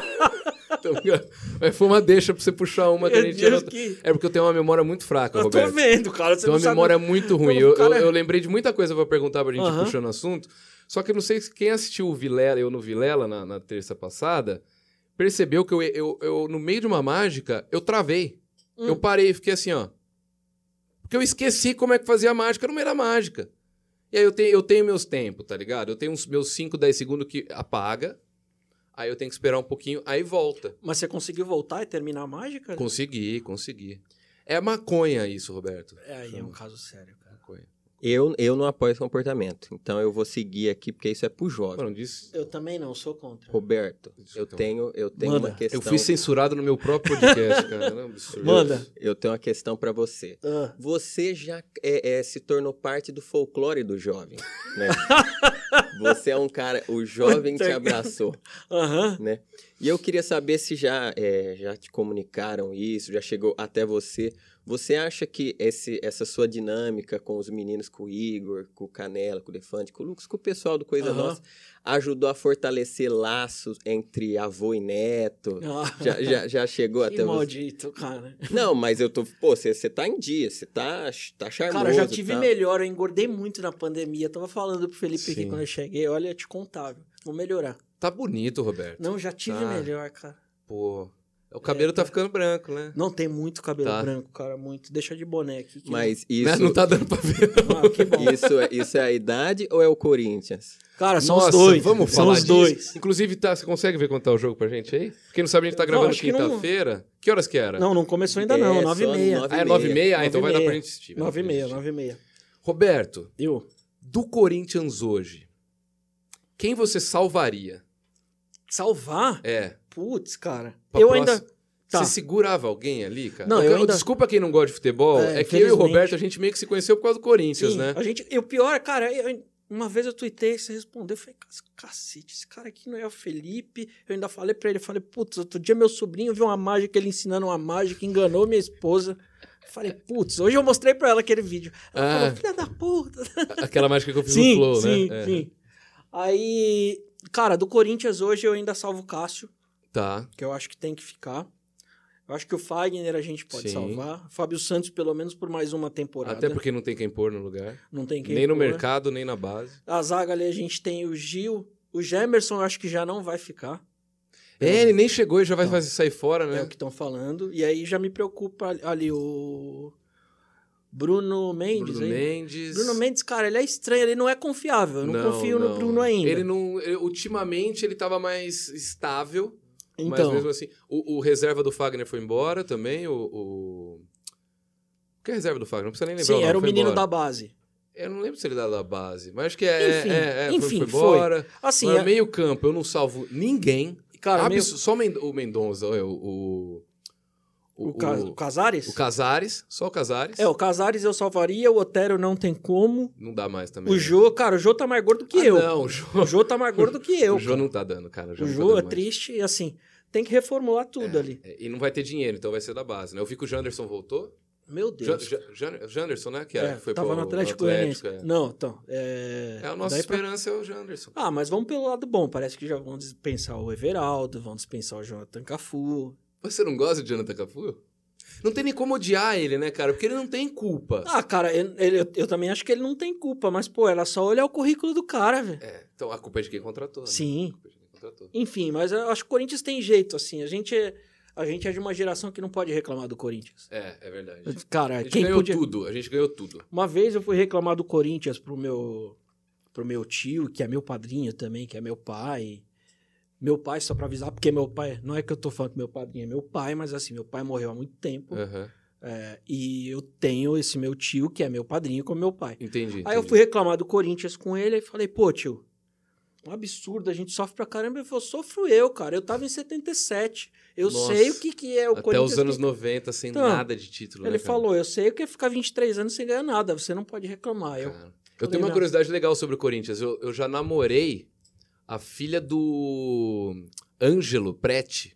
Então, Mas foi uma deixa pra você puxar uma que a Meu gente Deus, não- que... É porque eu tenho uma memória muito fraca, Eu tô Roberto. vendo, cara. Você Tem uma não sabe- memória muito ruim. Eu, cara- eu, eu lembrei de muita coisa pra perguntar pra gente Aham. puxando o assunto. Só que eu não sei se quem assistiu o Vilela, eu no Vilela, na, na terça passada, percebeu que eu, eu, eu, no meio de uma mágica, eu travei. Hum. Eu parei e fiquei assim, ó. Porque eu esqueci como é que fazia a mágica meio da mágica. E aí eu tenho, eu tenho meus tempos, tá ligado? Eu tenho uns meus 5, 10 segundos que apaga. Aí eu tenho que esperar um pouquinho, aí volta. Mas você conseguiu voltar e terminar a mágica? Consegui, consegui. É maconha isso, Roberto. É, aí é um caso sério. Eu, eu não apoio esse comportamento. Então eu vou seguir aqui, porque isso é pro jovem. Mano, disse. Eu também não, sou contra. Roberto, eu Então. tenho, eu tenho Manda. uma questão. Eu fui censurado no meu próprio podcast, cara. Não é um absurdo. Manda. Eu tenho uma questão pra você. Ah, Você já é, é, se tornou parte do folclore do jovem, né? você é um cara, o jovem te que- abraçou, Aham. né? E eu queria saber se já, é, já te comunicaram isso, já chegou até você. Você acha que esse, essa sua dinâmica com os meninos, com o Igor, com o Canela, com o Defante, com o Lucas, com o pessoal do Coisa Aham. Nossa, ajudou a fortalecer laços entre avô e neto? Ah, Já, já, já chegou que até você? maldito, cara. Não, mas eu tô. Pô, você você tá em dia, você tá, tá charmoso. Cara, já tive tá? melhor, eu engordei muito na pandemia. Tava falando pro Felipe aqui Sim. quando eu cheguei, olha, te contava. Vou melhorar. Tá bonito, Roberto. Não, já tive Tá. melhor, cara. Pô. O cabelo tá ficando branco, né? Não tem muito cabelo Tá. branco, cara, muito. Deixa de boné aqui. que- Mas isso, Não tá dando pra ver. Ah, que bom. isso, é, isso é a idade ou é o Corinthians? Cara, são Nossa, os dois. Vamos são falar os disso. dois. Inclusive, tá, você consegue ver quanto tá o jogo pra gente aí? Quem não sabe, a gente tá Não, gravando que não- quinta-feira. Que horas que era? Não, não começou ainda não, É, nove e meia. Ah, é nove e meia? Ah, então vai dar pra gente assistir. Nove e meia, nove e meia. Roberto, Eu? do Corinthians hoje, quem você salvaria? Salvar? É. Putz, cara. Pra eu próxima- ainda... Tá. Você segurava alguém ali, cara? Não, eu, eu ainda- Desculpa quem não gosta de futebol, É, é, que eu e o. Roberto, a gente meio que se conheceu por causa do Corinthians, Sim, né? A gente, e o pior, cara, eu- uma vez eu tuitei, você respondeu, eu falei, "Cas- cacete, esse cara aqui não é o Felipe. Eu ainda falei pra ele, eu falei, putz, outro dia meu sobrinho viu uma mágica, ele ensinando uma mágica, enganou minha esposa. Eu falei, putz, hoje eu mostrei pra ela aquele vídeo. Ela Ah. falou, filha da puta. Aquela mágica que eu fiz sim, no Flow, sim, né? É. sim. Aí, cara, do Corinthians hoje eu ainda salvo o Cássio, Tá. que eu acho que tem que ficar. Eu acho que o Fagner a gente pode Sim. salvar. Fábio Santos, pelo menos por mais uma temporada. Até porque não tem quem pôr no lugar. não tem quem nem no pôr. mercado, nem na base. A zaga ali a gente tem o Gil. O Gemerson eu acho que já não vai ficar. É, ele nem chegou e já vai Não. sair fora, É né? o que estão falando. E aí já me preocupa ali- o Bruno Mendes. Bruno aí. Mendes. Bruno Mendes, cara, ele é estranho, ele não é confiável. Eu não, confio no não. Bruno ainda. Ele não. ele- ultimamente ele tava mais estável. Mas então, mesmo assim. O, o reserva do Fagner foi embora também. O. o... Que é reserva do Fagner? Não precisa nem lembrar. sim, era o menino embora. da base. Eu não lembro se ele era da base. Mas acho que é. Enfim, é, é, foi- enfim, foi foi. embora. Assim, é- meio campo, eu não salvo ninguém. cara, meio- Abs- Só o Men- o Mendonça, é, o. O, o, o Casares? o Casares, só o Casares. É, o Casares eu salvaria, o Otero não tem como. Não dá mais também. O né? Jô, cara, o Jô tá mais gordo que Ah, eu. Não, o Jô, O Jô tá mais gordo que eu. o Jô cara. não tá dando, cara. O não tá Jô dando é mais. triste e assim, tem que reformular tudo É, ali. é, e não vai ter dinheiro, então vai ser da base, né? Eu vi que o Janderson voltou. Meu Deus. Jan- Jan- Janderson, né? Que, É, que foi tava pro, no Atlético Goianiense. é. Não, então. É, É, a nossa daí pra- esperança é o Janderson. Ah, mas vamos pelo lado bom. Parece que já vão dispensar o Everaldo, vão dispensar o Jonathan Cafu. Você não gosta de Jonathan Cafu? Não tem nem como odiar ele, né, cara? Porque ele não tem culpa. Ah, cara, ele- ele- eu, eu também acho que ele não tem culpa, mas, pô, era só olhar o currículo do cara, velho. É, então a culpa é de quem contratou. Né? Sim. A culpa é de quem contratou. Enfim, mas eu acho que o Corinthians tem jeito, assim. A gente é, a gente é de uma geração que não pode reclamar do Corinthians. É, é verdade. Cara, A gente quem ganhou podia. tudo, a gente ganhou tudo. Uma vez eu fui reclamar do Corinthians pro meu, pro meu tio, que é meu padrinho também, que é meu pai. Meu pai, só pra avisar, porque meu pai. Não é que eu tô falando que meu padrinho é meu pai, mas assim, meu pai morreu há muito tempo. Aham, é, e eu tenho esse meu tio, que é meu padrinho, como meu pai. Entendi. Aí eu entendi. fui reclamar do Corinthians com ele e falei, pô, tio, um absurdo, a gente sofre pra caramba. Ele falou, sofro eu, cara. Eu tava em 77. Eu Nossa. sei o que, que é o Até Corinthians. os anos que- 90 sem Então, nada de título. Ele né, falou, eu sei o que é ficar 23 anos sem ganhar nada. Você não pode reclamar. Eu, Cara, Eu Falei, tenho uma curiosidade legal sobre o Corinthians. Eu, eu já namorei a filha do Ângelo Prete,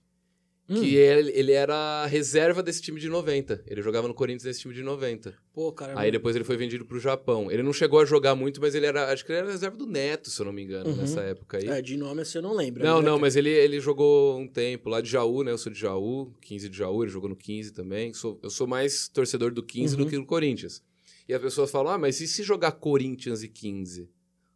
Hum, que ele, ele era reserva desse time de 90. Ele jogava no Corinthians nesse time de 90. pô, cara. Aí depois ele foi vendido pro Japão. Ele não chegou a jogar muito, mas ele era. Acho que ele era reserva do Neto, se eu não me engano, Uhum. nessa época aí. É, de nome assim eu não lembro. Não, não, é- mas ele, ele jogou um tempo lá de Jaú, né? Eu sou de Jaú, 15 de Jaú, ele jogou no 15 também. Sou, eu sou mais torcedor do 15 Uhum. do que do Corinthians. E as pessoas falam, ah, mas e se jogar Corinthians e 15?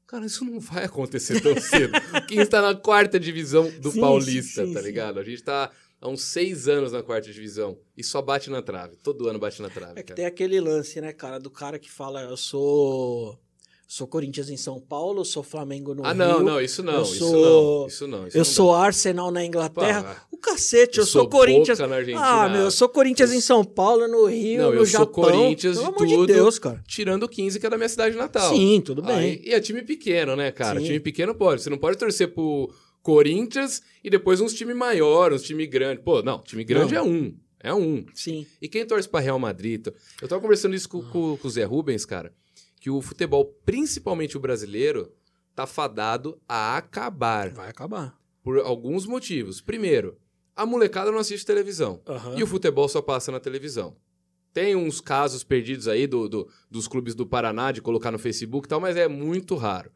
Cara, isso não vai acontecer tão cedo. o 15 tá na quarta divisão do Sim, Paulista, sim, tá sim. ligado? A gente tá há uns seis anos na quarta divisão e só bate na trave. Todo ano bate na trave, É que cara. tem aquele lance, né, cara, do cara que fala, eu sou Sou Corinthians em São Paulo, sou Flamengo no Ah, Rio. não, não, isso não, eu isso sou- não, isso não. Isso Eu não sou dá. Arsenal na Inglaterra. Pá, o cacete, eu, eu sou, sou Corinthians. Na Argentina. Ah, meu, eu sou Corinthians em São Paulo, no Rio, Não, no eu sou Japão. Corinthians Pelo de amor tudo. de Deus, cara. Tirando o 15, que é da minha cidade natal. Sim, tudo bem. Aí- e é time pequeno, né, cara? Sim. Time pequeno pode. Você não pode torcer pro Corinthians e depois uns time maior, uns time grande. Pô, não, time grande Não. é um. É um. Sim. E quem torce pra Real Madrid? Eu tava conversando isso com, com- com o Zé Rubens, cara, que o futebol, principalmente o brasileiro, tá fadado a acabar. Vai acabar. Por alguns motivos. Primeiro, a molecada não assiste televisão. Aham. E o futebol só passa na televisão. Tem uns casos perdidos aí do, do- dos clubes do Paraná de colocar no Facebook e tal, mas é muito raro.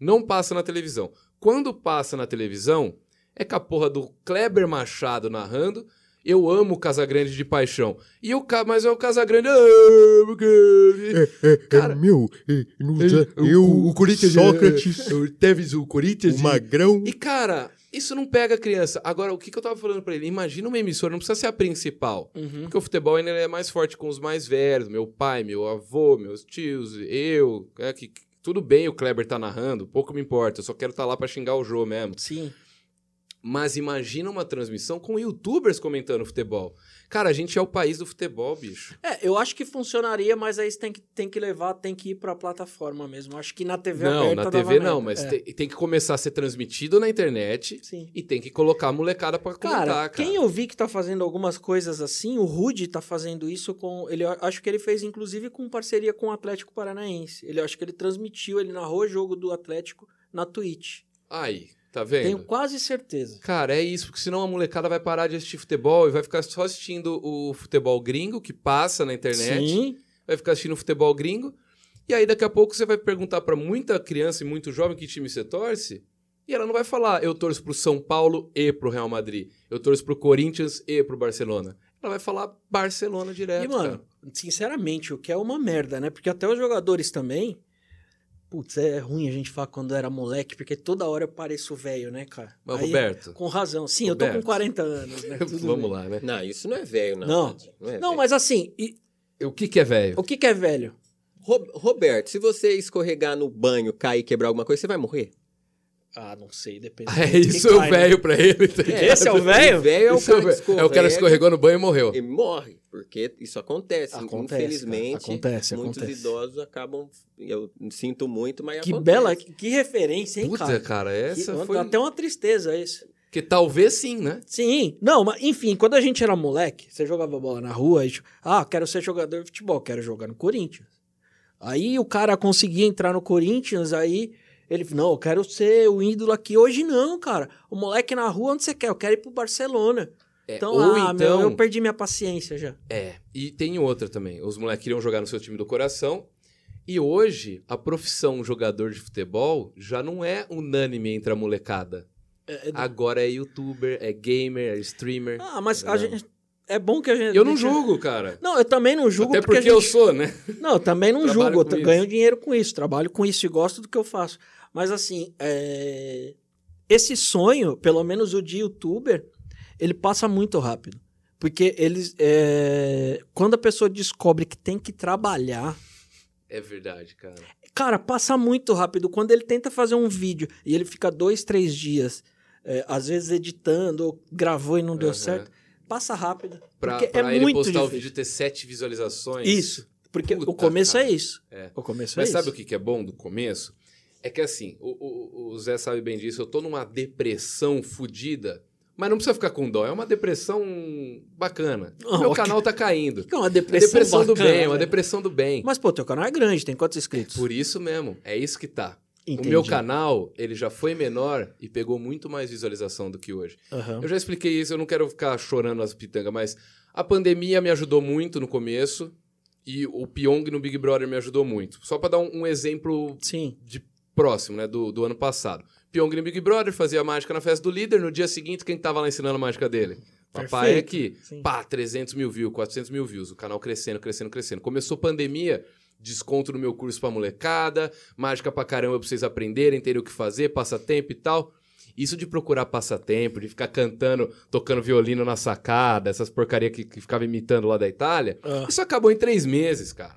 Não passa na televisão. Quando passa na televisão, é com a porra do Kleber Machado narrando. Eu amo o Casagrande de paixão. E o Ca... Mas é o Casagrande. "Ah, porque-" Cara, meu, é, ele- usa- o- eu, o, Corinthians. Sócrates, O Tevez, o Corinthians. o Magrão. E, cara, isso não pega a criança. Agora, o que, que eu tava falando pra ele? Imagina uma emissora, não precisa ser a principal. Uhum. Porque o futebol ainda é mais forte com os mais velhos. Meu pai, meu avô, meus tios, eu. É, que, tudo bem o Kleber tá narrando, pouco me importa. Eu só quero estar lá pra xingar o jogo mesmo. Sim. Mas imagina uma transmissão com youtubers comentando futebol. Cara, a gente é o país do futebol, bicho. É, eu acho que funcionaria, mas aí você tem que, tem que levar, tem que ir pra plataforma mesmo. Acho que na TV não, aberta na dava TV não, mas É. tem, tem que começar a ser transmitido na internet Sim. e tem que colocar a molecada pra comentar, Cara, cara. quem eu vi que tá fazendo algumas coisas assim, o Rude tá fazendo isso com. Ele acho que ele fez, inclusive, com parceria com o Atlético Paranaense. Ele acho que ele transmitiu, ele narrou o jogo do Atlético na Twitch. Aí, tá vendo? Tenho quase certeza. Cara, é isso, porque senão a molecada vai parar de assistir futebol e vai ficar só assistindo o futebol gringo que passa na internet, Sim. vai ficar assistindo futebol gringo, e aí daqui a pouco você vai perguntar pra muita criança e muito jovem que time você torce, e ela não vai falar, eu torço pro São Paulo e pro Real Madrid, eu torço pro Corinthians e pro Barcelona. Ela vai falar Barcelona direto, E, mano, sinceramente, o que é uma merda, né? Porque até os jogadores também. Putz, é ruim a gente falar quando era moleque, porque toda hora eu pareço velho, né, cara? Mas, Aí, Roberto, Com razão. Sim, eu tô Roberto. com 40 anos, né? Tudo vamos bem. lá, né? Não, isso não é velho, não. Não. Não, é Não, mas assim, e- O que que é velho? o que, que é velho? Ro- Roberto, se você escorregar no banho, cair e quebrar alguma coisa, você vai morrer? Ah, não sei, depende. É do que isso é o né? velho pra ele, tá ligado? Esse é o velho? O velho é o é cara o que velho. É o cara que escorregou no banho e morreu. Ele morre, porque isso acontece. Acontece, Infelizmente, cara, acontece, muitos acontece. idosos acabam. Eu sinto muito, mas Que acontece. bela, que, que referência, hein, Puta, cara? cara, Que- essa foi... Dá até uma tristeza isso. Que talvez sim, né? Sim, não, mas enfim, quando a gente era moleque, você jogava bola na rua, tipo, ah, quero ser jogador de futebol, quero jogar no Corinthians. Aí o cara conseguia entrar no Corinthians, aí ele, não, eu quero ser o ídolo aqui. Hoje não, cara. O moleque na rua, onde você quer? Eu quero ir pro Barcelona. É, Então, ou ah, então... meu, eu perdi minha paciência já. É, e tem outra também. Os moleques queriam jogar no seu time do coração. E hoje, a profissão jogador de futebol já não é unânime entre a molecada. É- é- Agora é youtuber, é gamer, é streamer. ah, mas a gente. É bom que a gente. eu não deixa- julgo, cara. Não, eu também não julgo Até porque, porque, a eu gente... sou, né? Não, eu também não julgo, eu t- isso. ganho dinheiro com isso, trabalho com isso e gosto do que eu faço. Mas assim, é, esse sonho, pelo menos o de youtuber, ele passa muito rápido. Porque eles. é, Quando a pessoa descobre que tem que trabalhar. É verdade, cara. Cara, passa muito rápido. Quando ele tenta fazer um vídeo e ele fica dois, três dias, é, às vezes editando ou gravou e não deu certo, passa rápido. Pra, porque pra é ele muito postar o difícil. vídeo e ter sete visualizações. Isso. Porque Puta, o começo cara. é isso. É. O começo Mas é sabe isso. o que que é bom do começo? É que assim, o, o- o Zé sabe bem disso, eu tô numa depressão fodida, mas não precisa ficar com dó, é uma depressão bacana. Ah, Meu canal tá caindo. Que é uma É depressão, depressão do bacana, bem, é uma velho. depressão do bem. Mas, pô, teu canal é grande, tem quantos inscritos? Por isso mesmo, é isso que tá. Entendi. O meu canal, ele já foi menor e pegou muito mais visualização do que hoje. Aham. Eu já expliquei isso, eu não quero ficar chorando as pitangas, mas a pandemia me ajudou muito no começo e o Pyong no Big Brother me ajudou muito. Só pra dar um- um exemplo Sim. de próximo, né, do, do ano passado. Pyong no Big Brother fazia mágica na festa do líder, no dia seguinte, quem tava lá ensinando a mágica dele? Papai é Perfeito. aqui. Sim. Pá, 300 mil views, 400 mil views, o canal crescendo, crescendo, crescendo. Começou pandemia, desconto no meu curso pra molecada, mágica pra caramba pra vocês aprenderem, terem o que fazer, passatempo e tal. Isso de procurar passatempo, de ficar cantando, tocando violino na sacada, essas porcaria que, que ficava imitando lá da Itália, Ah. isso acabou em três meses, cara.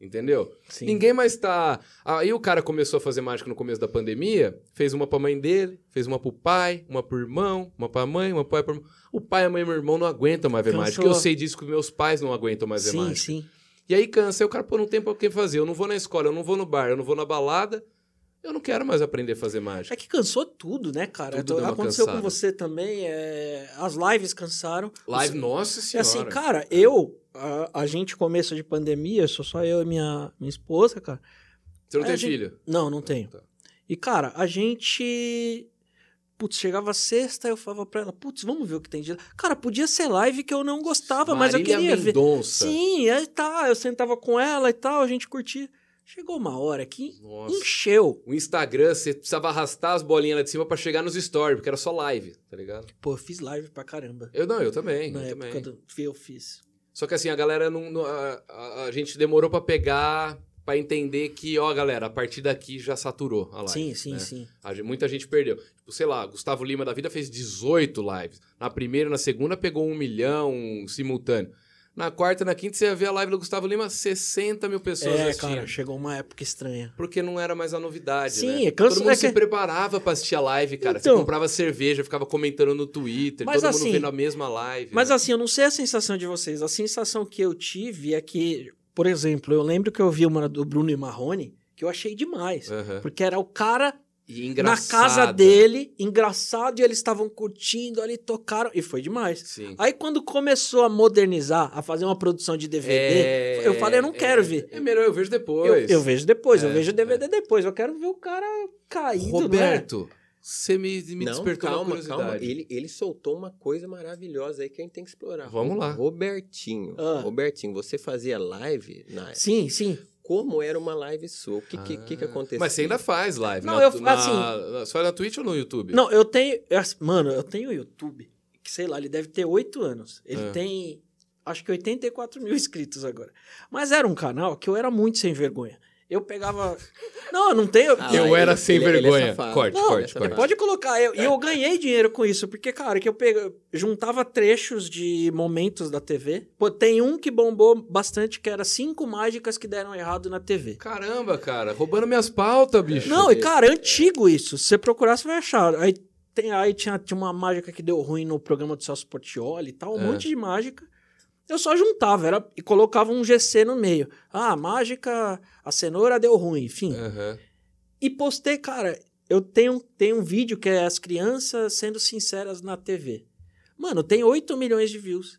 Entendeu? Sim. Ninguém mais tá. Aí o cara começou a fazer mágica no começo da pandemia, fez uma pra mãe dele, fez uma pro pai, uma pro irmão, uma pra mãe, uma pro pai pro irmão. O pai, a mãe e meu irmão não aguentam mais ver Cansou. mágica. Eu sei disso que meus pais não aguentam mais ver Sim, mágica. sim. E aí cansa, aí o cara, pô, não tem pra o que fazer. Eu não vou na escola, eu não vou no bar, eu não vou na balada. Eu não quero mais aprender a fazer mágica. É que cansou tudo, né, cara? Tudo uma Aconteceu cansada. com você também. é, As lives cansaram. Live, Você- nossa senhora. assim, cara, eu, a, a gente começo de pandemia, sou só eu e minha, minha esposa, cara. Você não a tem gente- filho? Não, não tenho. Tá. E, cara, a gente. Putz, chegava sexta, eu falava pra ela, putz, vamos ver o que tem de. Cara, podia ser live que eu não gostava, mas eu Marília queria ver. Mendonça. Sim, aí tá, eu sentava com ela e tal, a gente curtia. Chegou uma hora que Nossa. encheu. O Instagram, você precisava arrastar as bolinhas lá de cima pra chegar nos stories, porque era só live, tá ligado? Pô, eu fiz live pra caramba. Eu não, eu também. Na eu época também. do eu fiz. Só que assim, a galera não. não- a, a- a gente demorou pra pegar, pra entender que, ó, galera, a partir daqui já saturou a live. sim, sim, né? sim. A muita gente perdeu. Tipo, sei lá, Gustavo Lima da vida fez 18 lives. Na primeira e na segunda pegou um milhão simultâneo. Na quarta e na quinta você ia ver a live do Gustavo Lima, 60 mil pessoas É, assistindo. cara, chegou uma época estranha. Porque não era mais a novidade, Sim, né? é cansa- Todo mundo é se que- preparava pra assistir a live, cara. Então- Você comprava cerveja, ficava comentando no Twitter, Mas todo assim- mundo vendo a mesma live. Mas né? assim, eu não sei a sensação de vocês. A sensação que eu tive é que, por exemplo, eu lembro que eu vi uma do Bruno e Marrone, que eu achei demais. Aham. Porque era o cara na engraçado. casa dele, engraçado, e eles estavam curtindo ali, tocaram, e foi demais. Sim. Aí quando começou a modernizar, a fazer uma produção de DVD, É, eu falei, eu não é, quero ver. É melhor, eu vejo Eu, depois. eu vejo depois, eu É, vejo DVD depois. Eu quero ver o cara caído, né? Roberto, você me, me não, despertou calma, calma. Ele, ele soltou uma coisa maravilhosa aí que a gente tem que explorar. Vamos lá. Robertinho. Ah. Robertinho, você fazia live na Sim, sim. Como era uma live sua? O que, que, que, que Ah, aconteceu? Mas você ainda faz live. Não, na, eu- na, assim- na- faz na Twitch ou no YouTube? Não, eu tenho. eu- Mano, eu tenho o YouTube, que sei lá, ele deve ter oito anos. Ele É. tem, acho que 84 mil inscritos agora. Mas era um canal que eu era muito sem vergonha. Eu pegava. Não, eu não tenho. Ah, eu ele- era sem ele- ele é vergonha. safado. corte, Não, corte, corte. é Pode colocar. eu- E eu, ganhei dinheiro com isso, porque, cara, que eu pega, juntava trechos de momentos da TV. Pô, tem um que bombou bastante, que era cinco mágicas que deram errado na TV. Caramba, cara, roubando minhas pautas, bicho. Não, e cara, é antigo isso. Se você procurar, você vai achar. Aí, tem, aí tinha, tinha uma mágica que deu ruim no programa do Celso Portioli e tal, um É. monte de mágica. Eu só juntava era, e colocava um GC no meio. Ah, mágica, a cenoura deu ruim, enfim. Aham. E postei, cara, eu tenho, tenho um vídeo que é as crianças sendo sinceras na TV. Mano, tem 8 milhões de views.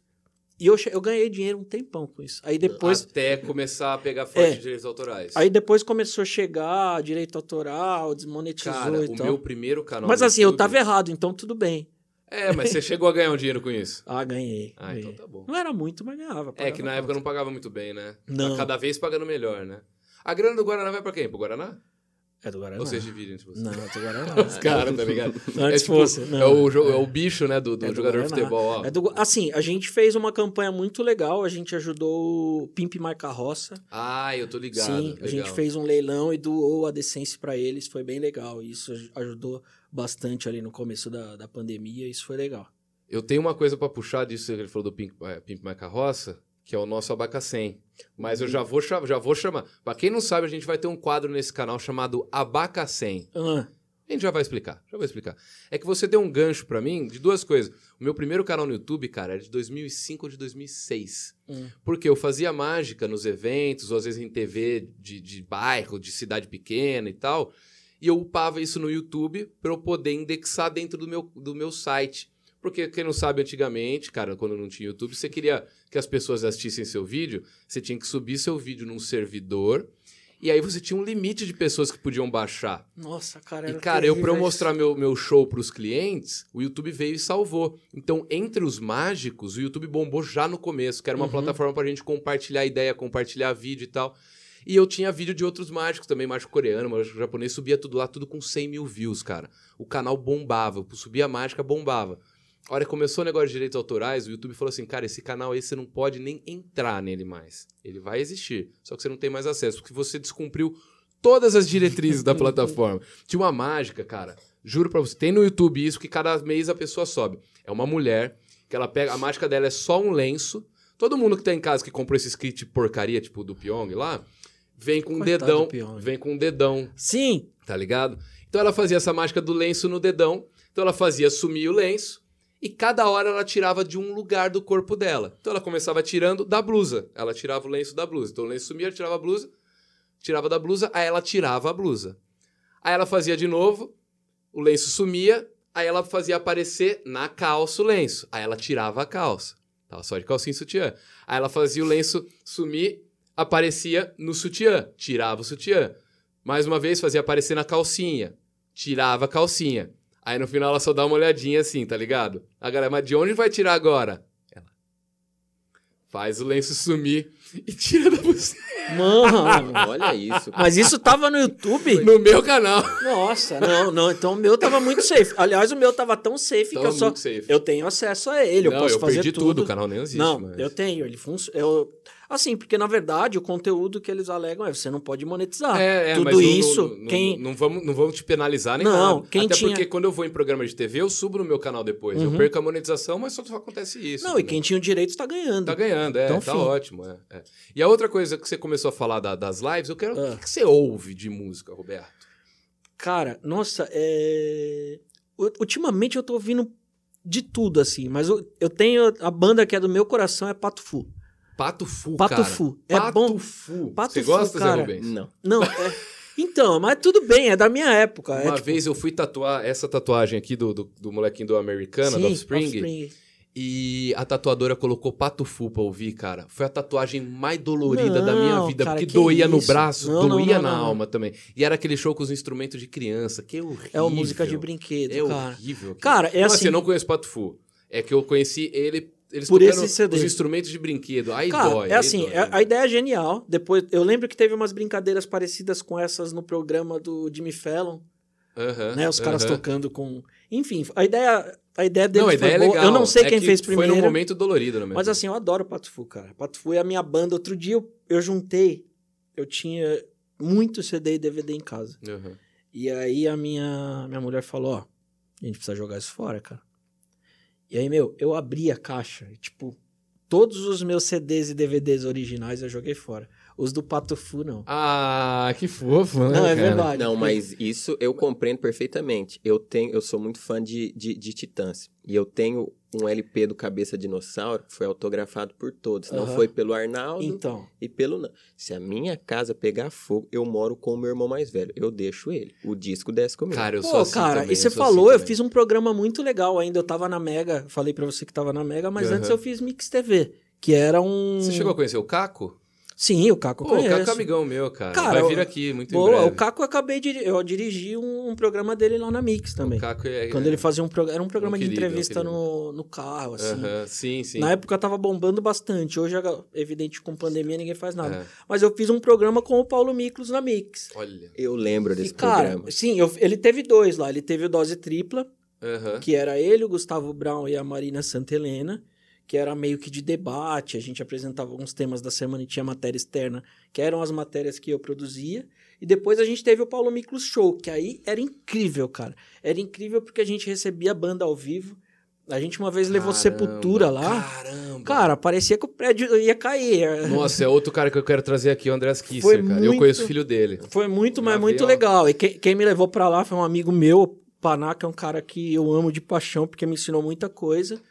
E eu, eu ganhei dinheiro um tempão com isso. Aí depois, Até começar a pegar forte É. de direitos autorais. aí depois começou a chegar direito autoral, desmonetizou Cara, e o tal. meu primeiro canal. Mas assim, eu YouTube- tava errado, então tudo bem. É, mas você chegou a ganhar um dinheiro com isso. Ah, ganhei. Ah, ganhei. então tá bom. Não era muito, mas ganhava. É que na época conta. não pagava muito bem, né? Não. Tá Cada vez pagando melhor, né? A grana do Guaraná vai pra quem? Pro Guaraná? É do Guaraná. Ou vocês dividem entre vocês? Não, é do Guaraná. Os caras, tá ligado? Antes é, tipo, fosse. é, Não. o, jo- é o bicho, né, do, do É do jogador de Guaraná. futebol, ó. É do- assim, a gente fez uma campanha muito legal. A gente ajudou o Pimp My Carroça. Ah, eu tô ligado. Sim, legal. a gente fez um leilão e doou a decência pra eles. Foi bem legal. Isso aj- ajudou bastante ali no começo da, da pandemia. Isso foi legal. Eu tenho uma coisa pra puxar disso que ele falou do Pimp, é, Pimp My Carroça, que é o nosso Abacacém. Mas eu já vou, já vou chamar. Pra quem não sabe, a gente vai ter um quadro nesse canal chamado Abacacém. Ah, A gente já vai explicar, já vou explicar. É que você deu um gancho pra mim de duas coisas. O meu primeiro canal no YouTube, cara, era de 2005 ou de 2006. hum. Porque eu fazia mágica nos eventos, ou às vezes em TV de, de bairro, de cidade pequena e tal. E eu upava isso no YouTube para eu poder indexar dentro do meu, do meu site. Porque quem não sabe, antigamente, cara, quando não tinha YouTube, você queria que as pessoas assistissem seu vídeo, você tinha que subir seu vídeo num servidor. E aí você tinha um limite de pessoas que podiam baixar. Nossa, cara. E, cara, eu pra eu mostrar meu, meu show pros clientes, o YouTube veio e salvou. Então, entre os mágicos, o YouTube bombou já no começo, que era uma Uhum. plataforma pra gente compartilhar ideia, compartilhar vídeo e tal. E eu tinha vídeo de outros mágicos também, mágico coreano, mágico japonês, subia tudo lá, tudo com 100 mil views, cara. O canal bombava, subia a mágica, bombava. A hora que começou o negócio de direitos autorais, o YouTube falou assim, cara, esse canal aí você não pode nem entrar nele mais. Ele vai existir, só que você não tem mais acesso, porque você descumpriu todas as diretrizes da plataforma. Tinha uma mágica, cara. Juro pra você, tem no YouTube isso que cada mês a pessoa sobe. É uma mulher que ela pega, a mágica dela é só um lenço, Todo mundo que tá em casa que comprou esse kit porcaria, tipo do Pyong lá, vem com um dedão. Pyong. Vem com um dedão, Sim, tá ligado? Então ela fazia essa mágica do lenço no dedão. Então ela fazia sumir o lenço e cada hora ela tirava de um lugar do corpo dela. Então ela começava tirando da blusa. Ela tirava o lenço da blusa. Então o lenço sumia, ela tirava a blusa, tirava da blusa, aí ela tirava a blusa. Aí ela fazia de novo, o lenço sumia, aí ela fazia aparecer na calça o lenço. Aí ela tirava a calça. Tava só de calcinha e sutiã. Aí ela fazia o lenço sumir, aparecia no sutiã, tirava o sutiã. Mais uma vez fazia aparecer na calcinha, tirava a calcinha. Aí no final ela só dá uma olhadinha assim, tá ligado? A galera, mas de onde vai tirar agora? Ela faz o lenço sumir e tira da buceta. mano. Olha isso. Mas isso tava no YouTube? No meu canal. Nossa, não, não. Então o meu tava muito safe. Aliás, o meu tava tão safe Tava que eu só. safe. Eu tenho acesso a ele, eu Não, posso eu fazer perdi tudo. tudo, o canal nem existe Não, mais. eu tenho, ele funciona. Eu... Assim, porque na verdade o conteúdo que eles alegam é você não pode monetizar. É, é, tudo isso, não, não, quem. não, vamos, não vamos te penalizar nem Não, nada. quem Até tinha- porque quando eu vou em programa de TV, eu subo no meu canal depois. Eu Uhum. perco a monetização, mas só acontece isso. Não, e né? quem tinha o direito está ganhando. Tá ganhando, é, Então, tá fim. ótimo. É, é. E a outra coisa que você começou a falar da- das lives, eu quero. Ah. O que, que você ouve de música, Roberto? Cara, nossa, é... Ultimamente eu tô ouvindo de tudo, assim, mas eu, eu tenho. A banda que é do meu coração é Pato Fu. Pato Fu, Pato cara. Fu. É Pato bom. Fu. Pato você Fu, gosta, cara. Zé Rubens? Não. Não, é. Então, mas tudo bem, é da minha época. é, Uma tipo, vez eu fui tatuar essa tatuagem aqui do, do, do molequinho do Americana, sim, do Offspring, Offspring. e a tatuadora colocou Pato Fu pra ouvir, cara. Foi a tatuagem mais dolorida da minha Não, vida, cara, porque que doía no braço, Não, não, doía não, na não. alma também. E era aquele show com os instrumentos de criança, que é horrível. É uma música de brinquedo, É cara. horrível. Cara, é não, assim- eu não conheço Pato Fu. É que eu conheci ele, eles Por esse CD. os instrumentos de brinquedo. Aí Cara, dói. é assim, dói, é- né? a ideia é genial. Depois, eu lembro que teve umas brincadeiras parecidas com essas no programa do Jimmy Fallon, né? Os caras tocando com. Enfim, a ideia, a ideia deles Não, a ideia é foi boa. legal. Eu não sei É quem que fez Foi primeiro. num momento dolorido, né? Mas assim, eu adoro Pato Fu, cara. Pato Fu é a minha banda. Outro dia eu, eu juntei, eu tinha muito CD e DVD em casa. Aham. E aí a minha, minha mulher falou, ó, a gente precisa jogar isso fora, cara. E aí, meu, eu abri a caixa e, tipo, todos os meus CDs e DVDs originais eu joguei fora. Os do Pato Fu, não. Ah, que fofo, né? Não, é cara? verdade. Não, mas isso eu compreendo perfeitamente. Eu tenho, eu sou muito fã de, de, de Titãs. E eu tenho um LP do Cabeça Dinossauro que foi autografado por todos. Não foi pelo Arnaldo Então, e pelo não. Se a minha casa pegar fogo, eu moro com o meu irmão mais velho. Eu deixo ele. O disco desce comigo. Cara, eu sou pô, assim cara, também, e você sou falou, assim eu fiz um programa muito legal ainda. Eu tava na Mega, falei pra você que tava na Mega, mas antes Aham. eu fiz Mix TV, que era um. Você chegou a conhecer o Caco? Sim, o Caco Pô, o conheço. Caco é amigão meu, cara. Cara, Vai vir o- aqui muito em Boa, breve. o Caco eu acabei de. Eu dirigi um, um programa dele lá na Mix também. O Caco é... Quando ele fazia um programa. Era um programa Um de querido, um entrevista querido. no, no carro, assim. Aham, Sim, sim. Na época tava bombando bastante. Hoje, evidente, com pandemia, ninguém faz nada. É. Mas eu fiz um programa com o Paulo Miklos na Mix. Olha. Eu lembro E, desse cara, programa. sim, eu- ele teve dois lá. Ele teve o Dose Tripla, que era ele, o Gustavo Brown e a Marina Santelena, que era meio que de debate. A gente apresentava alguns temas da semana e tinha matéria externa, que eram as matérias que eu produzia. E depois a gente teve o Paulo Miklos Show, que aí era incrível, cara. Era incrível porque a gente recebia a banda ao vivo. A gente uma vez levou Caramba, Sepultura lá. Caramba. Cara, parecia que o prédio ia cair. Nossa, é outro cara que eu quero trazer aqui, o Andrés Kisser, Foi cara. Eu muito- conheço o filho dele. Foi muito, mas muito ó. legal. E quem, quem me levou pra lá foi um amigo meu, o Paná, que é um cara que eu amo de paixão, porque me ensinou muita coisa.